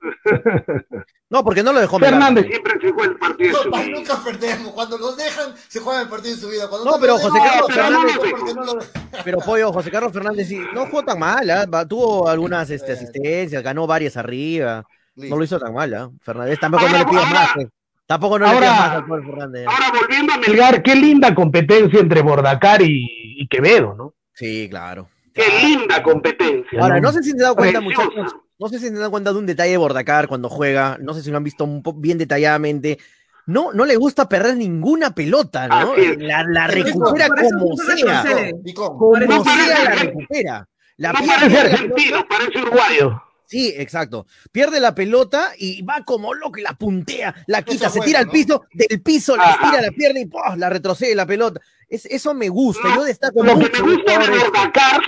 No, porque no lo dejó Fernández siempre se juega el partido de su No, vida. nunca perdemos. Cuando los dejan, se juegan el partido de su vida. Cuando No, pero José dejan, Carlos Fernández- no, lo- Pero Pollo, José Carlos Fernández sí, no jugó tan mal, ¿ah? Tuvo algunas este, asistencias, ganó varias arriba. No lo hizo tan mal, ¿ah? Fernández, tampoco no le pidas más. eh. Tampoco no le Ahora- pidas más al Fernández. Ahora volviendo a Melgar, qué linda competencia entre Bordacar y, y Quevedo, ¿no? Sí, claro. Qué linda competencia. Ahora, no sé si se han dado cuenta, Preciosa. muchachos, no sé si se han dado cuenta de un detalle de Bordacar cuando juega, no sé si lo han visto un bien detalladamente. No, no le gusta perder ninguna pelota, ¿no? La, la recupera como sea. Como sea la recupera. La No pierde parece argentino, parece uruguayo. Sí, exacto. Pierde la pelota y va como loco y la puntea, la quita, se bueno, tira al ¿no? piso, del piso la Ajá. estira la pierna y ¡pum! la retrocede la pelota. Es, eso me gusta. Yo destaco Lo que me gusta de Bordacar,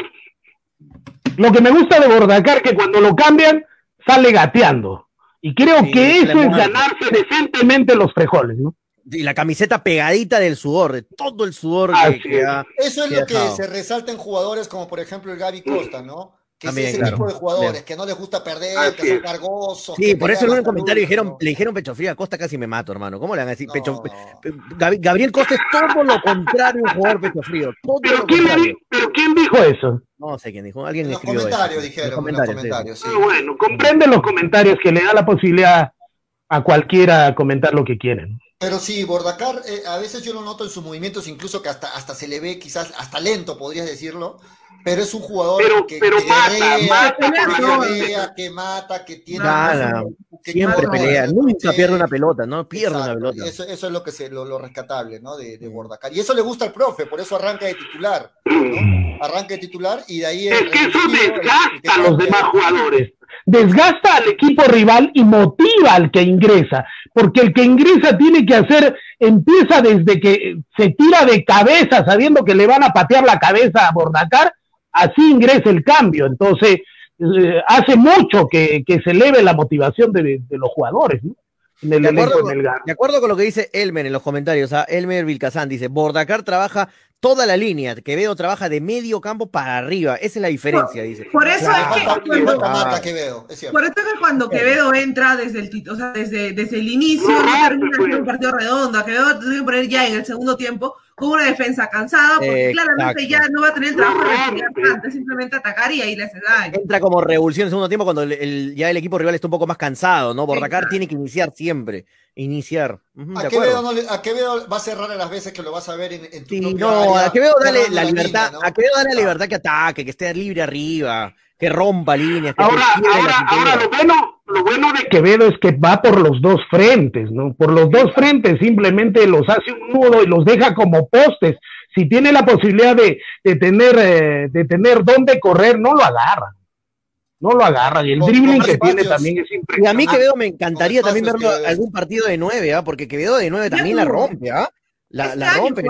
lo que me gusta de Bordacar que cuando lo cambian sale gateando. Y creo Sí, que eso es ganarse decentemente los frijoles, ¿no? y la camiseta pegadita del sudor, de todo el sudor que, Así que es. ha- Eso es que lo que dejado. se resalta en jugadores como por ejemplo el Gaby Costa, ¿no? Que También, es ese claro. tipo de jugadores Bien. que no les gusta perder, Así que son es. cargosos. Sí, que por eso en un comentario dijeron, le dijeron pecho frío a Costa, casi me mato, hermano. ¿Cómo le van a decir No. pecho Gabriel Costa es todo lo contrario a un jugador pecho frío. Todo Pero lo ¿quién, le contrario. di- pero ¿quién dijo eso? No sé quién dijo, alguien En los escribió eso. comentarios En dijeron, en los comentarios, sí. comentarios, sí. Ah, bueno, comprende los comentarios que le da la posibilidad a cualquiera comentar lo que quieren. Pero sí, Bordacar, eh, a veces yo lo noto en sus movimientos, incluso que hasta, hasta se le ve quizás hasta lento, podrías decirlo, pero es un jugador Pero- que, pero que mata, guerrea, mata que que mata, que tiene... Gana, que Siempre pelea, ¿no? nunca Sí. pierde una pelota, no pierde una Exacto, pelota. Eso, eso es lo que se, lo, lo rescatable, ¿no? De, de Bordacar. Y eso le gusta al profe, por eso arranca de titular, ¿no? Arranca de titular y de ahí el- Es que el eso estilo, el- el que desgasta a los demás jugadores. Desgasta al equipo rival y motiva al que ingresa. Porque el que ingresa tiene que hacer, empieza desde que se tira de cabeza sabiendo que le van a patear la cabeza a Bordacar, así ingresa el cambio. Entonces, eh, hace mucho que, que se eleve la motivación de, de los jugadores, ¿no? En el De acuerdo, de Melgar. de acuerdo con lo que dice Elmer en los comentarios, ¿ah? Elmer Vilcazán dice, Bordacar trabaja toda la línea, Quevedo trabaja de medio campo para arriba, esa es la diferencia, dice. Por eso es que cuando, mata Ah. es cierto. por eso es que cuando Quevedo entra desde el o sea, desde, desde el inicio, No, no no, termina un partido redondo. A Quevedo tiene que poner ya en el segundo tiempo con una defensa cansada, porque Exacto. claramente ya no va a tener el trabajo de No, respirar pues. tanto, es simplemente atacar y ahí le hace daño. Entra como revulsión en el segundo tiempo cuando el- el- ya el equipo rival está un poco más cansado, ¿no? Bordacar Exacto. tiene que iniciar siempre, iniciar. A Quevedo, no le- a Quevedo va a cerrar a las veces que lo vas a ver en, en tu Sí, no, área, a Quevedo dale la línea, libertad, ¿no? a Quevedo dale la Ah. libertad que ataque, que esté libre arriba, que rompa líneas, que Ahora, ahora, ahora lo bueno, lo bueno de Quevedo es que va por los dos frentes, ¿no? Por los dos frentes simplemente los hace un nudo y los deja como postes. Si tiene la posibilidad de, de tener, eh, de tener dónde correr, no lo agarra. No lo agarra. Y el Con- dribbling con que tiene también es Y a impresionante. mí Quevedo me encantaría también verlo que- algún partido de nueve, ¿ah? Porque Quevedo de nueve también la rompe, ¿ah? La, rompe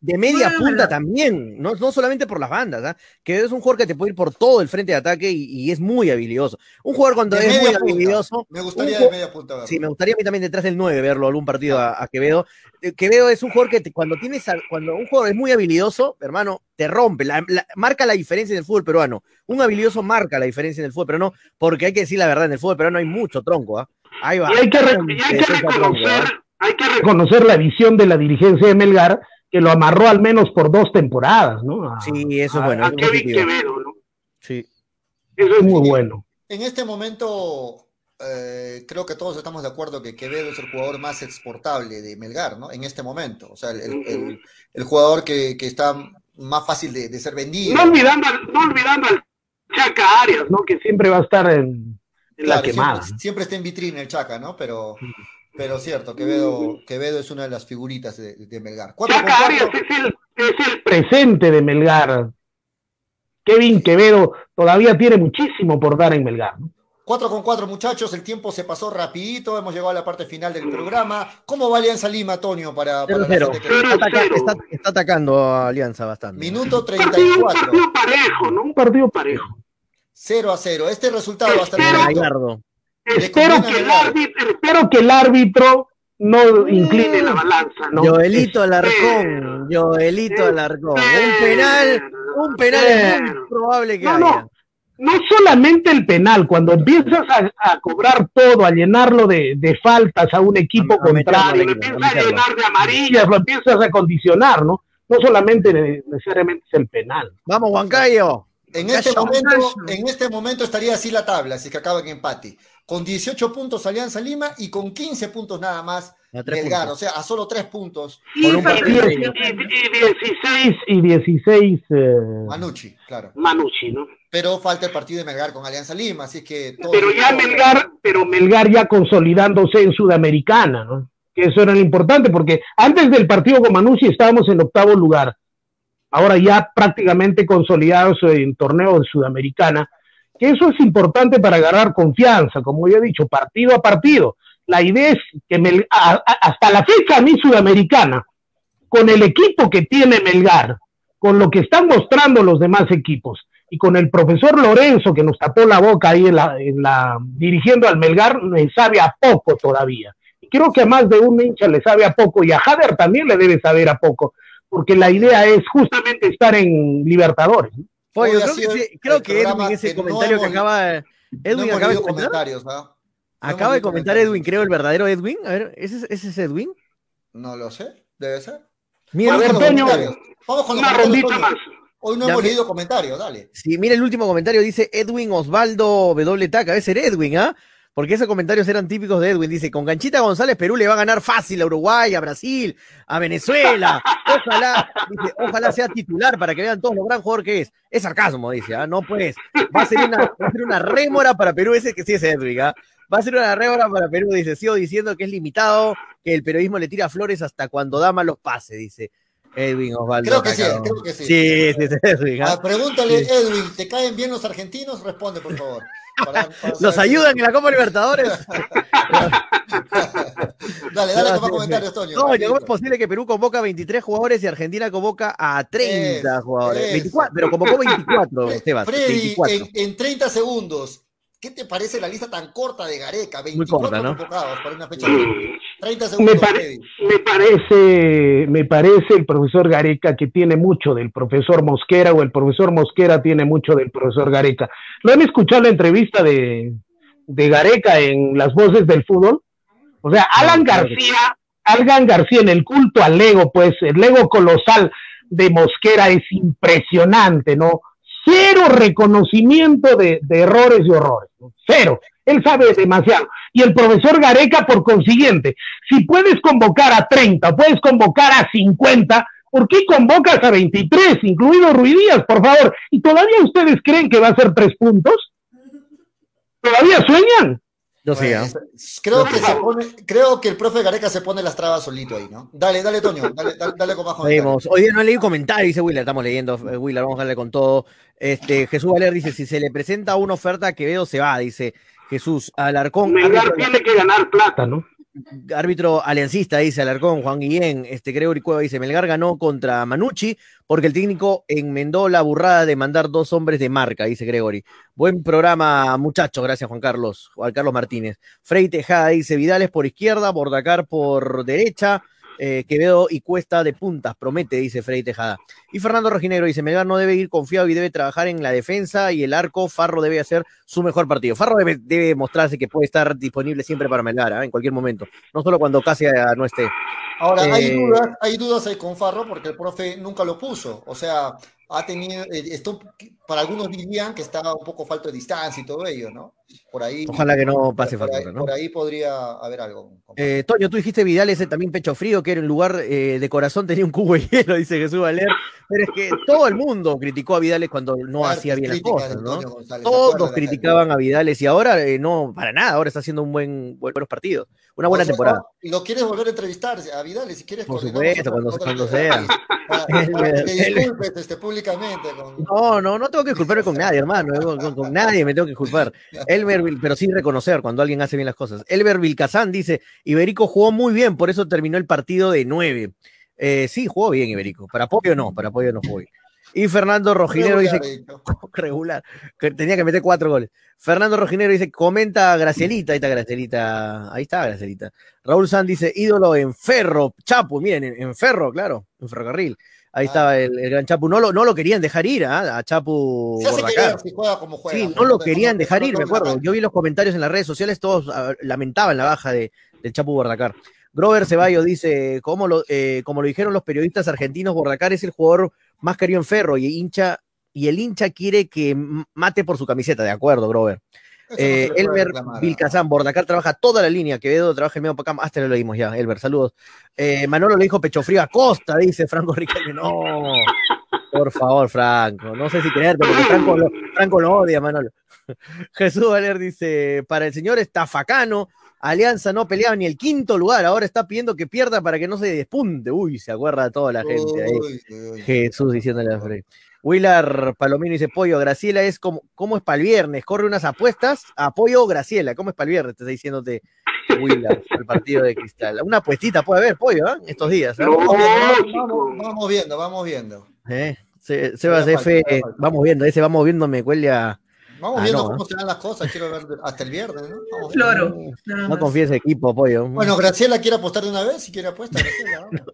de media punta también, no, no solamente por las bandas, ¿ah? Quevedo es un jugador que te puede ir por todo el frente de ataque y, y es muy habilidoso. Un jugador cuando De es muy punta. habilidoso. Me gustaría de media punta verlo. Sí, me gustaría a mí también detrás del 9 verlo algún partido a, a Quevedo. Eh, Quevedo es un jugador que te- cuando tienes a- cuando un jugador es muy habilidoso, hermano, te rompe, la- la- marca la diferencia en el fútbol peruano. Un habilidoso marca la diferencia en el fútbol peruano, porque hay que decir la verdad, en el fútbol peruano hay mucho tronco, ¿ah? Hay Y hay que, re- hay que reconocer, ¿ah? Hay que reconocer la visión de la dirigencia de Melgar, que lo amarró al menos por dos temporadas, ¿no? A, Sí, eso es bueno, a Kevin positivo. Quevedo, ¿no? Sí. Eso es muy bueno. En este momento, eh, creo que todos estamos de acuerdo que Quevedo es el jugador más exportable de Melgar, ¿no? En este momento. O sea, el, el- el- el jugador que, que está más fácil de, de ser vendido. No olvidando, al- no olvidando al Chaca Arias, ¿no? Que siempre va a estar en, en la quemada. Siempre, siempre está en vitrina el Chaca, ¿no? Pero, pero cierto, Quevedo, Quevedo es una de las figuritas de, de Melgar. Chaca Arias es el, es el presente de Melgar. Kevin Quevedo todavía tiene muchísimo por dar en Melgar. ¿no? 4 con 4, muchachos, el tiempo se pasó rapidito, hemos llegado a la parte final del programa. ¿Cómo va Alianza Lima, Antonio, para, para la 0-0. gente que- Está, ataca- está- está atacando a Alianza bastante. Minuto Un partido 34, parejo, ¿no? Un partido parejo. 0 a 0. Este resultado hasta el momento. Espero que, el árbitro, espero que el árbitro no incline la balanza, ¿no? Joelito Alarcón. Joelito Alarcón. Un penal, un penal es muy probable que No, haya. no. no solamente el penal, cuando empiezas a, a cobrar todo, a llenarlo de, de faltas a un equipo A- a meterlo, contrario, lo empiezas a llenar de amarillas, lo empiezas a condicionar, ¿no? No solamente ne- necesariamente es el penal. Vamos, Huancayo. En este, momento, en este momento estaría así la tabla, así que acaba en empate. Con 18 puntos Alianza Lima y con 15 puntos nada más Melgar. puntos. O sea, a solo 3 puntos. Con un Y partido Y, de- y 16, y 16 eh, Manucci, claro. Manucci, ¿no? Pero falta el partido de Melgar con Alianza Lima, así que todo Pero ya Melgar, pero Melgar ya consolidándose en Sudamericana, ¿no? Que eso era lo importante, porque antes del partido con Manucci estábamos en octavo lugar. Ahora ya prácticamente consolidados en torneo de Sudamericana, que eso es importante para agarrar confianza, como ya he dicho, partido a partido. La idea es que Mel- hasta la fecha a mí Sudamericana, con el equipo que tiene Melgar, con lo que están mostrando los demás equipos, y con el profesor Lorenzo que nos tapó la boca ahí en la, en la dirigiendo al Melgar, me sabe a poco todavía. Y creo que a más de un hincha le sabe a poco y a Jader también le debe saber a poco, porque la idea es justamente estar en Libertadores. ¿no? Oye, creo que, sí, creo que Edwin, ese que no comentario que acaba. Edwin acaba de comentar. comentarios, ¿ah? No Acaba de comentar. Edwin, creo, el verdadero Edwin. A ver, ¿ese, es- ese es Edwin? No lo sé, debe ser. Mira, Vamos con los. Vamos con los Una rondita más. Hoy no Ya hemos me- leído comentarios, dale. Sí, mira el último comentario, dice Edwin Osvaldo W. Taca, debe ser Edwin, ¿ah? Porque esos comentarios eran típicos de Edwin. Dice, con Ganchita González, Perú le va a ganar fácil a Uruguay, a Brasil, a Venezuela. Ojalá, dice, ojalá sea titular para que vean todos lo gran jugador que es. Es sarcasmo, dice, ¿ah? No, pues, va a ser una, va a ser una rémora para Perú, ese que sí es Edwin, ¿ah? Va a ser una rémora para Perú, dice, sigo diciendo que es limitado, que el periodismo le tira flores hasta cuando da malos pases, dice Edwin Osvaldo. Creo que sí, creo que sí. Sí, sí, Edwin, ¿ah? Ah, pregúntale, Sí. Edwin, ¿te caen bien los argentinos? Responde, por favor. Para- para ¿Los saber- ayudan en la Copa Libertadores? Dale, dale con más comentarios, Toño. No, ¿cómo es posible que Perú convoca a 23 jugadores y Argentina convoca a 30 Es, jugadores? es. 24, pero convocó 24, Fre- Sebas. Freddy, 24. en, en 30 segundos, ¿qué te parece la lista tan corta de Gareca? 24 corta, ¿no? convocados para una fecha. 30 Me, segundos, pare- me parece, me parece el profesor Gareca que tiene mucho del profesor Mosquera o el profesor Mosquera tiene mucho del profesor Gareca. ¿Lo han escuchado la entrevista de, de Gareca en las voces del fútbol? O sea, Alan García, Alan García en el culto al ego, pues el ego colosal de Mosquera es impresionante, ¿no? Cero reconocimiento de, errores y horrores, cero. Él sabe demasiado. Y el profesor Gareca, por consiguiente, si puedes convocar a 30, puedes convocar a 50, ¿por qué convocas a 23, incluido Ruidías, por favor? ¿Y todavía ustedes creen que va a ser tres puntos? ¿Todavía sueñan? Yo sí, Bueno, ¿ah? es- creo, que se pone, creo que el profe Gareca se pone las trabas solito ahí, ¿no? Dale, dale, Toño, dale, dale, dale con comentarios. Seguimos. Hoy día no leí comentario, dice Willer, estamos leyendo, eh, Willer, vamos a darle con todo. Este, Jesús Valer dice, si se le presenta una oferta, Quevedo se va, dice Jesús. Alarcón, Melgar tiene que ganar plata, ¿no? Árbitro aliancista, dice Alarcón, Juan Guillén, este Gregory Cueva dice, Melgar ganó contra Manucci porque el técnico enmendó la burrada de mandar dos hombres de marca, dice Gregory. Buen programa, muchachos, gracias Juan Carlos, Juan Carlos Martínez. Frey Tejada dice, Vidales por izquierda, Bordacar por derecha, eh, Quevedo y Cuesta de puntas, promete, dice Frey Tejada. Y Fernando Rojinegro dice, Melgar no debe ir confiado y debe trabajar en la defensa y el arco, Farro debe hacer su mejor partido. Farro debe, debe mostrarse que puede estar disponible siempre para Melgar, ¿ah? en cualquier momento, no solo cuando casi no esté. Ahora, hay Eh, dudas, hay dudas ahí con Farro porque el profe nunca lo puso. O sea, ha tenido, eh, esto, para algunos dirían que estaba un poco falto de distancia y todo ello, ¿no? Por ahí. Ojalá que no pase por, factura, ¿no? por ahí podría haber algo. Eh, Toño, tú dijiste Vidal ese también pecho frío, que era en lugar eh, de corazón tenía un cubo de hielo, dice Jesús Valer. Pero es que todo el mundo criticó a Vidales cuando no hacía bien las cosas, ¿no? González, Todos criticaban a Vidales y ahora eh, no, para nada, ahora está haciendo un buen, buenos partidos, una buena O sea, temporada. ¿Y lo quieres volver a entrevistar a Vidal? Si quieres, Por supuesto, cuando, cuando sea. Para, para que te disculpes este, públicamente. Con... No, no, no tengo que disculparme con nadie, hermano. Con, nadie me tengo que disculpar. Elmer, Vil- pero sí reconocer cuando alguien hace bien las cosas. Elber Vilcazán dice: Iberico jugó muy bien, por eso terminó el partido de nueve. Eh, sí, jugó bien Iberico. Para apoyo no, para apoyo no jugó. Y Fernando Rojinero dice: regular, que tenía que meter cuatro goles. Fernando Rojinero dice: comenta Gracielita, ahí está Gracielita, ahí está Gracielita. Raúl San dice: ídolo en ferro, Chapo, miren, en, en ferro, claro, en ferrocarril. Ahí estaba el, el gran Chapu. No lo, no lo querían dejar ir ¿ah? a Chapu Se hace Bordacar. querer si juega como juega. Sí, no lo querían dejar no ir, me acuerdo. Yo vi los comentarios en las redes sociales, todos ah, lamentaban la baja de, del Chapu Bordacar. Grover Ceballos dice, como lo, eh, como lo dijeron los periodistas argentinos, Bordacar es el jugador más querido en Ferro y hincha y el hincha quiere que mate por su camiseta, de acuerdo, Grover. Eh, Elmer Vilcazán, Bordacar trabaja toda la línea, Quevedo trabaja el medio para acá, hasta lo leímos ya, Elber, saludos. Eh, Manolo le dijo pecho frío a Costa, dice Franco Riquelme, no, por favor, Franco, no sé si creerte, porque Franco lo, Franco lo odia, Manolo. Jesús Valer dice, para el señor Estafacano, Alianza no peleaba ni el quinto lugar, ahora está pidiendo que pierda para que no se despunte. Uy, se acuerda toda la gente ahí. Uy, uy, uy. Jesús diciéndole a Frey. Willard Palomino dice, Pollo, Graciela es como, ¿cómo es para el viernes? Corre unas apuestas, apoyo Graciela, ¿cómo es para el viernes? Te está diciéndote Willard, el partido de cristal. Una apuestita puede haber, Pollo, ¿ah? estos días. ¿ah? Vamos, vamos, vamos viendo, vamos viendo. Eh, Se- Sebas F, falta, todavía falta. vamos viendo, ese vamos viendo me huele a... Vamos Ah, viendo no, cómo ¿eh? se dan las cosas. Quiero ver hasta el viernes, ¿no? Vamos. Floro. No más. confíes equipo, Pollo. Bueno, Graciela quiere apostar de una vez. Si quiere apuesta, Graciela.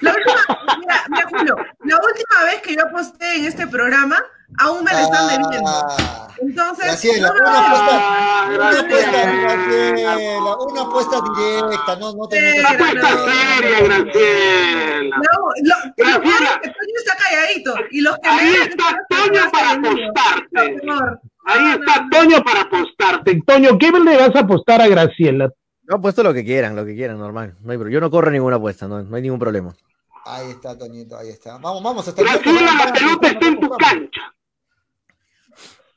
La última, mira, mira, Julio, la última vez que yo aposté en este programa, aún me la están debiendo. Ah, Entonces, Graciela, una apuesta, Ah, una apuesta, Graciela. Graciela, una apuesta directa, no, no te metas en Apuesta seria, Graciela. No, lo- Graciela. que Toño está calladito. Y los que Ahí me está Toño para apostarte. Ahí está Toño para apostarte. Toño, ¿qué le vas a apostar a Graciela? Yo apuesto lo que quieran, lo que quieran, normal. No hay, yo no corro ninguna apuesta, no, no hay ningún problema. Ahí está, Toñito, ahí está. Vamos, vamos, hasta la vamos, pelota está en tu cancha.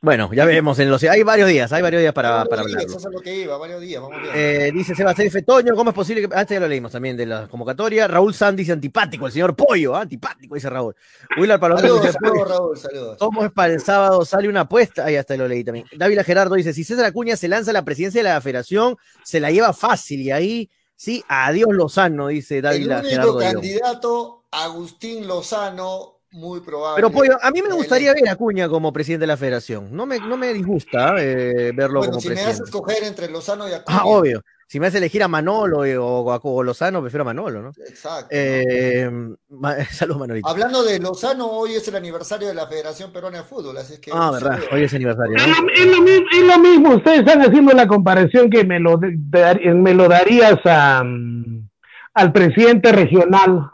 Bueno, ya veremos en los... Hay varios días, hay varios días para, para días, hablarlo. Eso es lo que iba, varios días, vamos bien. Eh, dice Sebastián F. Toño, ¿cómo es posible que.? Antes ya lo leímos también de la convocatoria. Raúl Sanz dice antipático, el señor Pollo, ¿ah? antipático, dice Raúl. Willard Palomero saludos, dice saludos, Raúl, saludos. ¿Cómo es para el sábado? Sale una apuesta. Ahí hasta lo leí también. Dávila Gerardo dice: si César Acuña se lanza a la presidencia de la federación, se la lleva fácil. Y ahí, sí, adiós Lozano, dice El Dávila único Gerardo. León. candidato, Agustín Lozano, muy probable. Pero Pollo, a mí me Él gustaría es- ver a Acuña como presidente de la federación. No me, no me disgusta eh, verlo Bueno, como si me presidente. haces escoger entre Lozano y Acuña. Ah, obvio. Si me hace elegir a Manolo eh, o a Lozano, prefiero a Manolo, ¿no? Exacto. Eh, ma- Saludos, Manolito. Hablando de Lozano, hoy es el aniversario de la Federación Peruana de Fútbol, así que. Ah, verdad, hoy es aniversario. Es ¿no? lo, es lo mismo, es lo mismo, ustedes están haciendo la comparación que me lo, de- dar- me lo darías a, mm, al presidente regional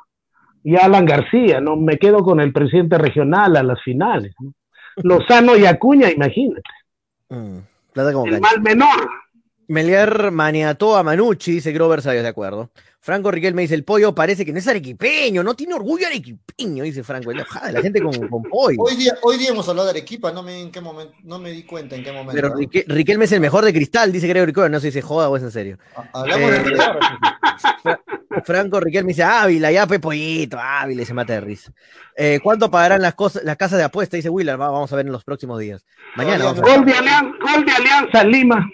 y Alan García, ¿no? Me quedo con el presidente regional a las finales. ¿no? Lozano y Acuña, imagínate. Mm, plata como El mal menor. Melier maniató a Manucci, dice Grover Sayos, de acuerdo. Franco Riquel me dice, el pollo parece que no es arequipeño, no tiene orgullo arequipeño, dice Franco. La gente con, con pollo. Hoy día, hoy día hemos hablado de Arequipa, no me, en qué momento, no me di cuenta en qué momento. Pero ¿no? Rique- Riquelme es el mejor de cristal, dice Gregory Cohen, no sé si se joda o es en serio. Hablamos Eh, de. Franco Riquelme dice, Ávila, ya pe pollito, Ávila, se mata de risa. Eh, ¿Cuánto pagarán las cosas, las casas de apuesta? Dice Willard, Va- vamos a ver en los próximos días. Mañana vamos a ver. Gol de, Alianza, gol de Alianza Lima.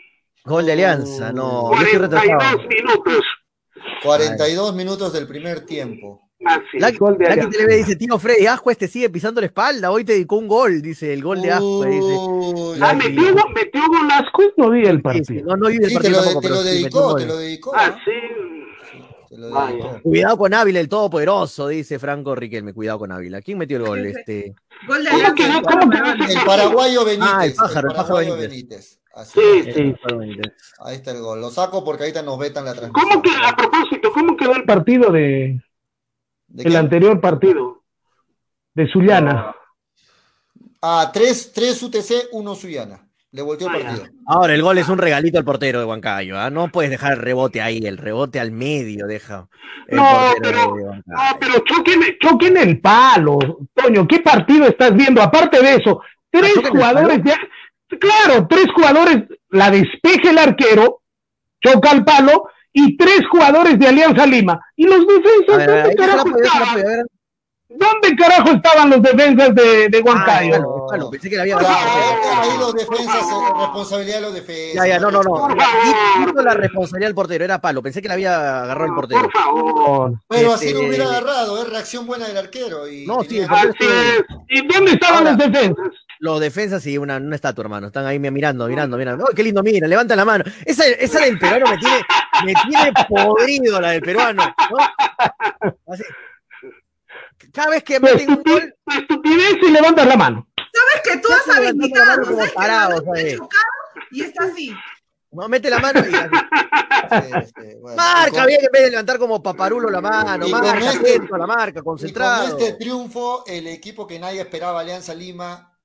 Gol de Alianza, no, yo estoy retrasado. 42 minutos. 42 minutos del primer tiempo. Así, gol de. TV dice, tío Freddy, Ascuez te sigue pisando la espalda, hoy te dedicó un gol, dice, el gol de Ascuez, dice. Ah, metió, metió Golasco, no vi el sí, partido. no, no vi el sí, te partido lo, tampoco, te lo dedicó, gol. te lo dedicó. Ah. Cuidado con Ávila, el todopoderoso, dice Franco Riquelme, cuidado con Ávila. ¿Quién metió el gol? Este... Gol de ¿Cómo Alianza. ese El paraguayo Benítez. Ah, el pájaro, el pájaro paraguayo Benítez. Benítez. Así Sí, es. sí. Ahí está el gol. Lo saco porque ahorita nos vetan la transmisión. ¿Cómo que, a propósito, cómo quedó el partido de, ¿De el qué? anterior partido? De Zuliana. Ah, 3, 3 UTC, 1 Suyana. Le volteó el Ah, partido. Ahora, el gol es un regalito al portero de Huancayo, ¿ah? No puedes dejar el rebote ahí, el rebote al medio, deja el No, pero- de No, pero choquen, choquen el palo. Toño, ¿qué partido estás viendo? Aparte de eso, tres ¿choquen el jugadores ya. Claro, tres jugadores, la despeje el arquero, choca el palo, y tres jugadores de Alianza Lima. ¿Y los defensas ver, dónde carajo estaban? ¿Dónde carajo estaban los defensas de, de Ah, Huancayo? palo, pensé que la había agarrado. ahí- los defensas, eh, responsabilidad de los defensas. Ya, ya, no, no, no. La- responsabilidad del portero, era palo. Pensé que la había agarrado el portero. Por favor. Pero así Este- no hubiera agarrado, es reacción buena del arquero. Y No, sí. ¿Y dónde estaban Ahora- los defensas? Los defensas y una, una estatua, hermano. Están ahí mirando, mirando, mirando. ¡Ay, qué lindo! Mira, levanta la mano. Esa, esa del peruano me tiene, me tiene podrido la del peruano. ¿no? Así. Cada vez que meten un gol. Estupidez y levantas la mano. ¿Sabes que tú has como ¿Sabes que parado, mano ¿sabes? y está así? No, mete la mano y así. bueno, marca y con- bien en vez de levantar como paparulo la mano, Y con marca, este- atento la marca, Y con concentrado. este triunfo, el equipo que nadie esperaba, Alianza Lima,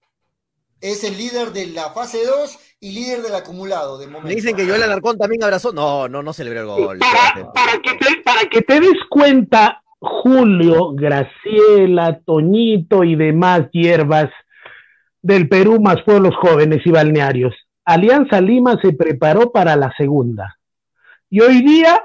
es el líder de la fase 2 y líder del acumulado de momento. Me dicen que Joel Alarcón también abrazó. No, no, no celebró el gol. Para, para que te, para que te des cuenta, Julio, Graciela, Toñito y demás hierbas del Perú más pueblos jóvenes y balnearios. Alianza Lima se preparó para la segunda. Y hoy día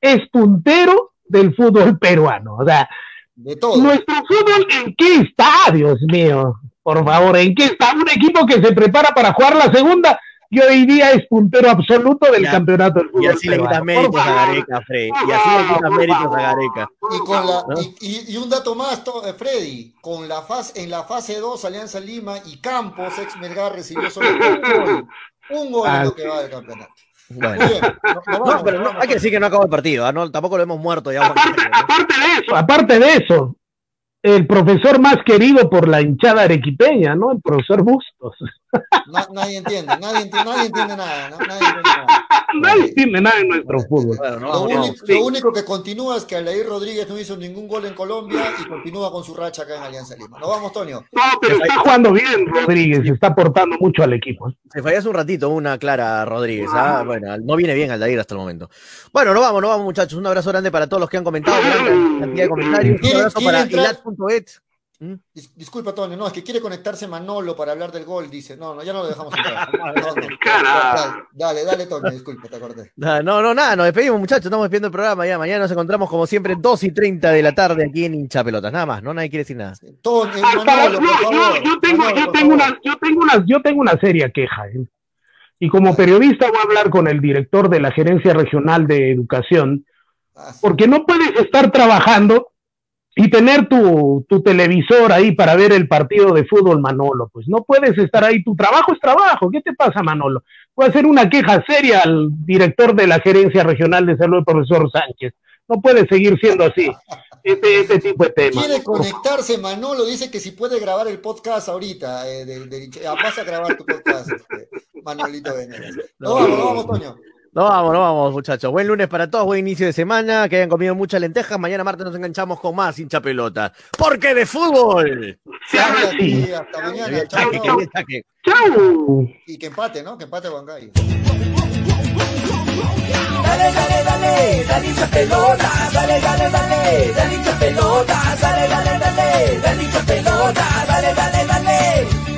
es puntero del fútbol peruano. O sea, de todo. Nuestro fútbol, ¿en qué está, Dios mío? Por favor, ¿en qué está? Un equipo que se prepara para jugar la segunda y hoy día es puntero absoluto del Ya- campeonato del fútbol. Y así le quitas méritos a. Gareca, Freddy. Y así le quitas méritos a Gareca. Y, con la, ¿No? y, un dato más, eh, Freddy, con la fase, en la fase 2, Alianza Lima y Campos, ex Melgar, recibió solo un gol. Un gol en lo que va del campeonato. Bueno. Bien, no- pero no, hay que decir que no acabó el partido. ¿ah? No, tampoco lo hemos muerto ya. Aparte de eso, aparte de eso, el profesor más querido por la hinchada arequipeña, ¿no? El profesor Nadie entiende, nadie entiende, nadie entiende nada, ¿no? Nadie entiende nada. Nadie entiende nada en nuestro fútbol. Lo, único, lo único que continúa es que Aldair Rodríguez no hizo ningún gol en Colombia y continúa con su racha acá en Alianza Lima. Nos vamos, Tonio. No, pero está jugando bien Rodríguez, está aportando mucho al equipo. Se falló hace un ratito una Clara Rodríguez. ¿ah? Bueno, no viene bien Aldair hasta el momento. Bueno, nos vamos, nos vamos, muchachos. Un abrazo grande para todos los que han comentado. Gran cantidad de comentarios. Un ¿Quiere- abrazo para entrar? Dis- disculpa, Tonio, no, es que quiere conectarse Manolo para hablar del gol, dice. No, no, ya no lo dejamos entrar. No, no, dale, dale, dale, Tonio, disculpa, te acordé. No, no, nada, nos despedimos, muchachos. Estamos despidiendo el programa ya. Mañana nos encontramos como siempre, 2 y 30 de la tarde aquí en Hincha Pelotas. Nada más, ¿no? Nadie quiere decir nada. Manolo, no, por yo, favor. yo tengo, Manolo, yo por tengo favor. una, yo tengo una, yo tengo una seria queja. ¿eh? Y como periodista voy a hablar con el director de la Gerencia Regional de Educación, porque no puedes estar trabajando y tener tu, tu televisor ahí para ver el partido de fútbol, Manolo. Pues no puedes estar ahí. Tu trabajo es trabajo. ¿Qué te pasa, Manolo? Voy a hacer una queja seria al director de la Gerencia Regional de Salud, el profesor Sánchez. No puede seguir siendo así. Este, este tipo de temas. Quiere conectarse, Manolo dice que si puede grabar el podcast ahorita. eh, vas a grabar tu podcast, este, Manolito Venegas. No, vamos, no vamos, Toño. No vamos, no vamos, muchachos. Buen lunes para todos, buen inicio de semana, que hayan comido muchas lentejas. Mañana martes nos enganchamos con más hincha pelota. Porque de fútbol. Se habla aquí, hasta mañana. ¡Chao! Y que empate, ¿no? Que empate Huancayo. Dale, dale, dale, dale hincha pelota, dale, dale, dale, dale hincha pelota, dale, dale, dale, dale hincha pelota, dale, dale, dale.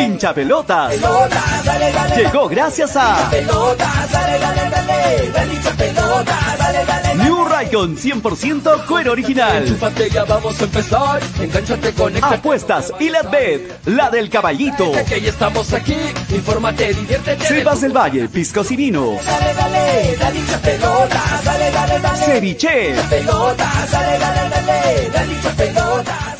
dale, dale. Hincha pelotas. Pelota, dale, dale, Llegó gracias a pelota, dale, dale, dale, dale hincha pelota, dale, dale, New Raycon 100% cuero original. Ya vamos a empezar. Engánchate, conéctate. Apuestas y la bet, la del caballito. Que ya estamos aquí. Infórmate, diviértete. Cepas del Valle, piscos y vinos. Dale, dale, dale dale, dale, dale. Ceviche. Pelota, dale, dale, dale, dale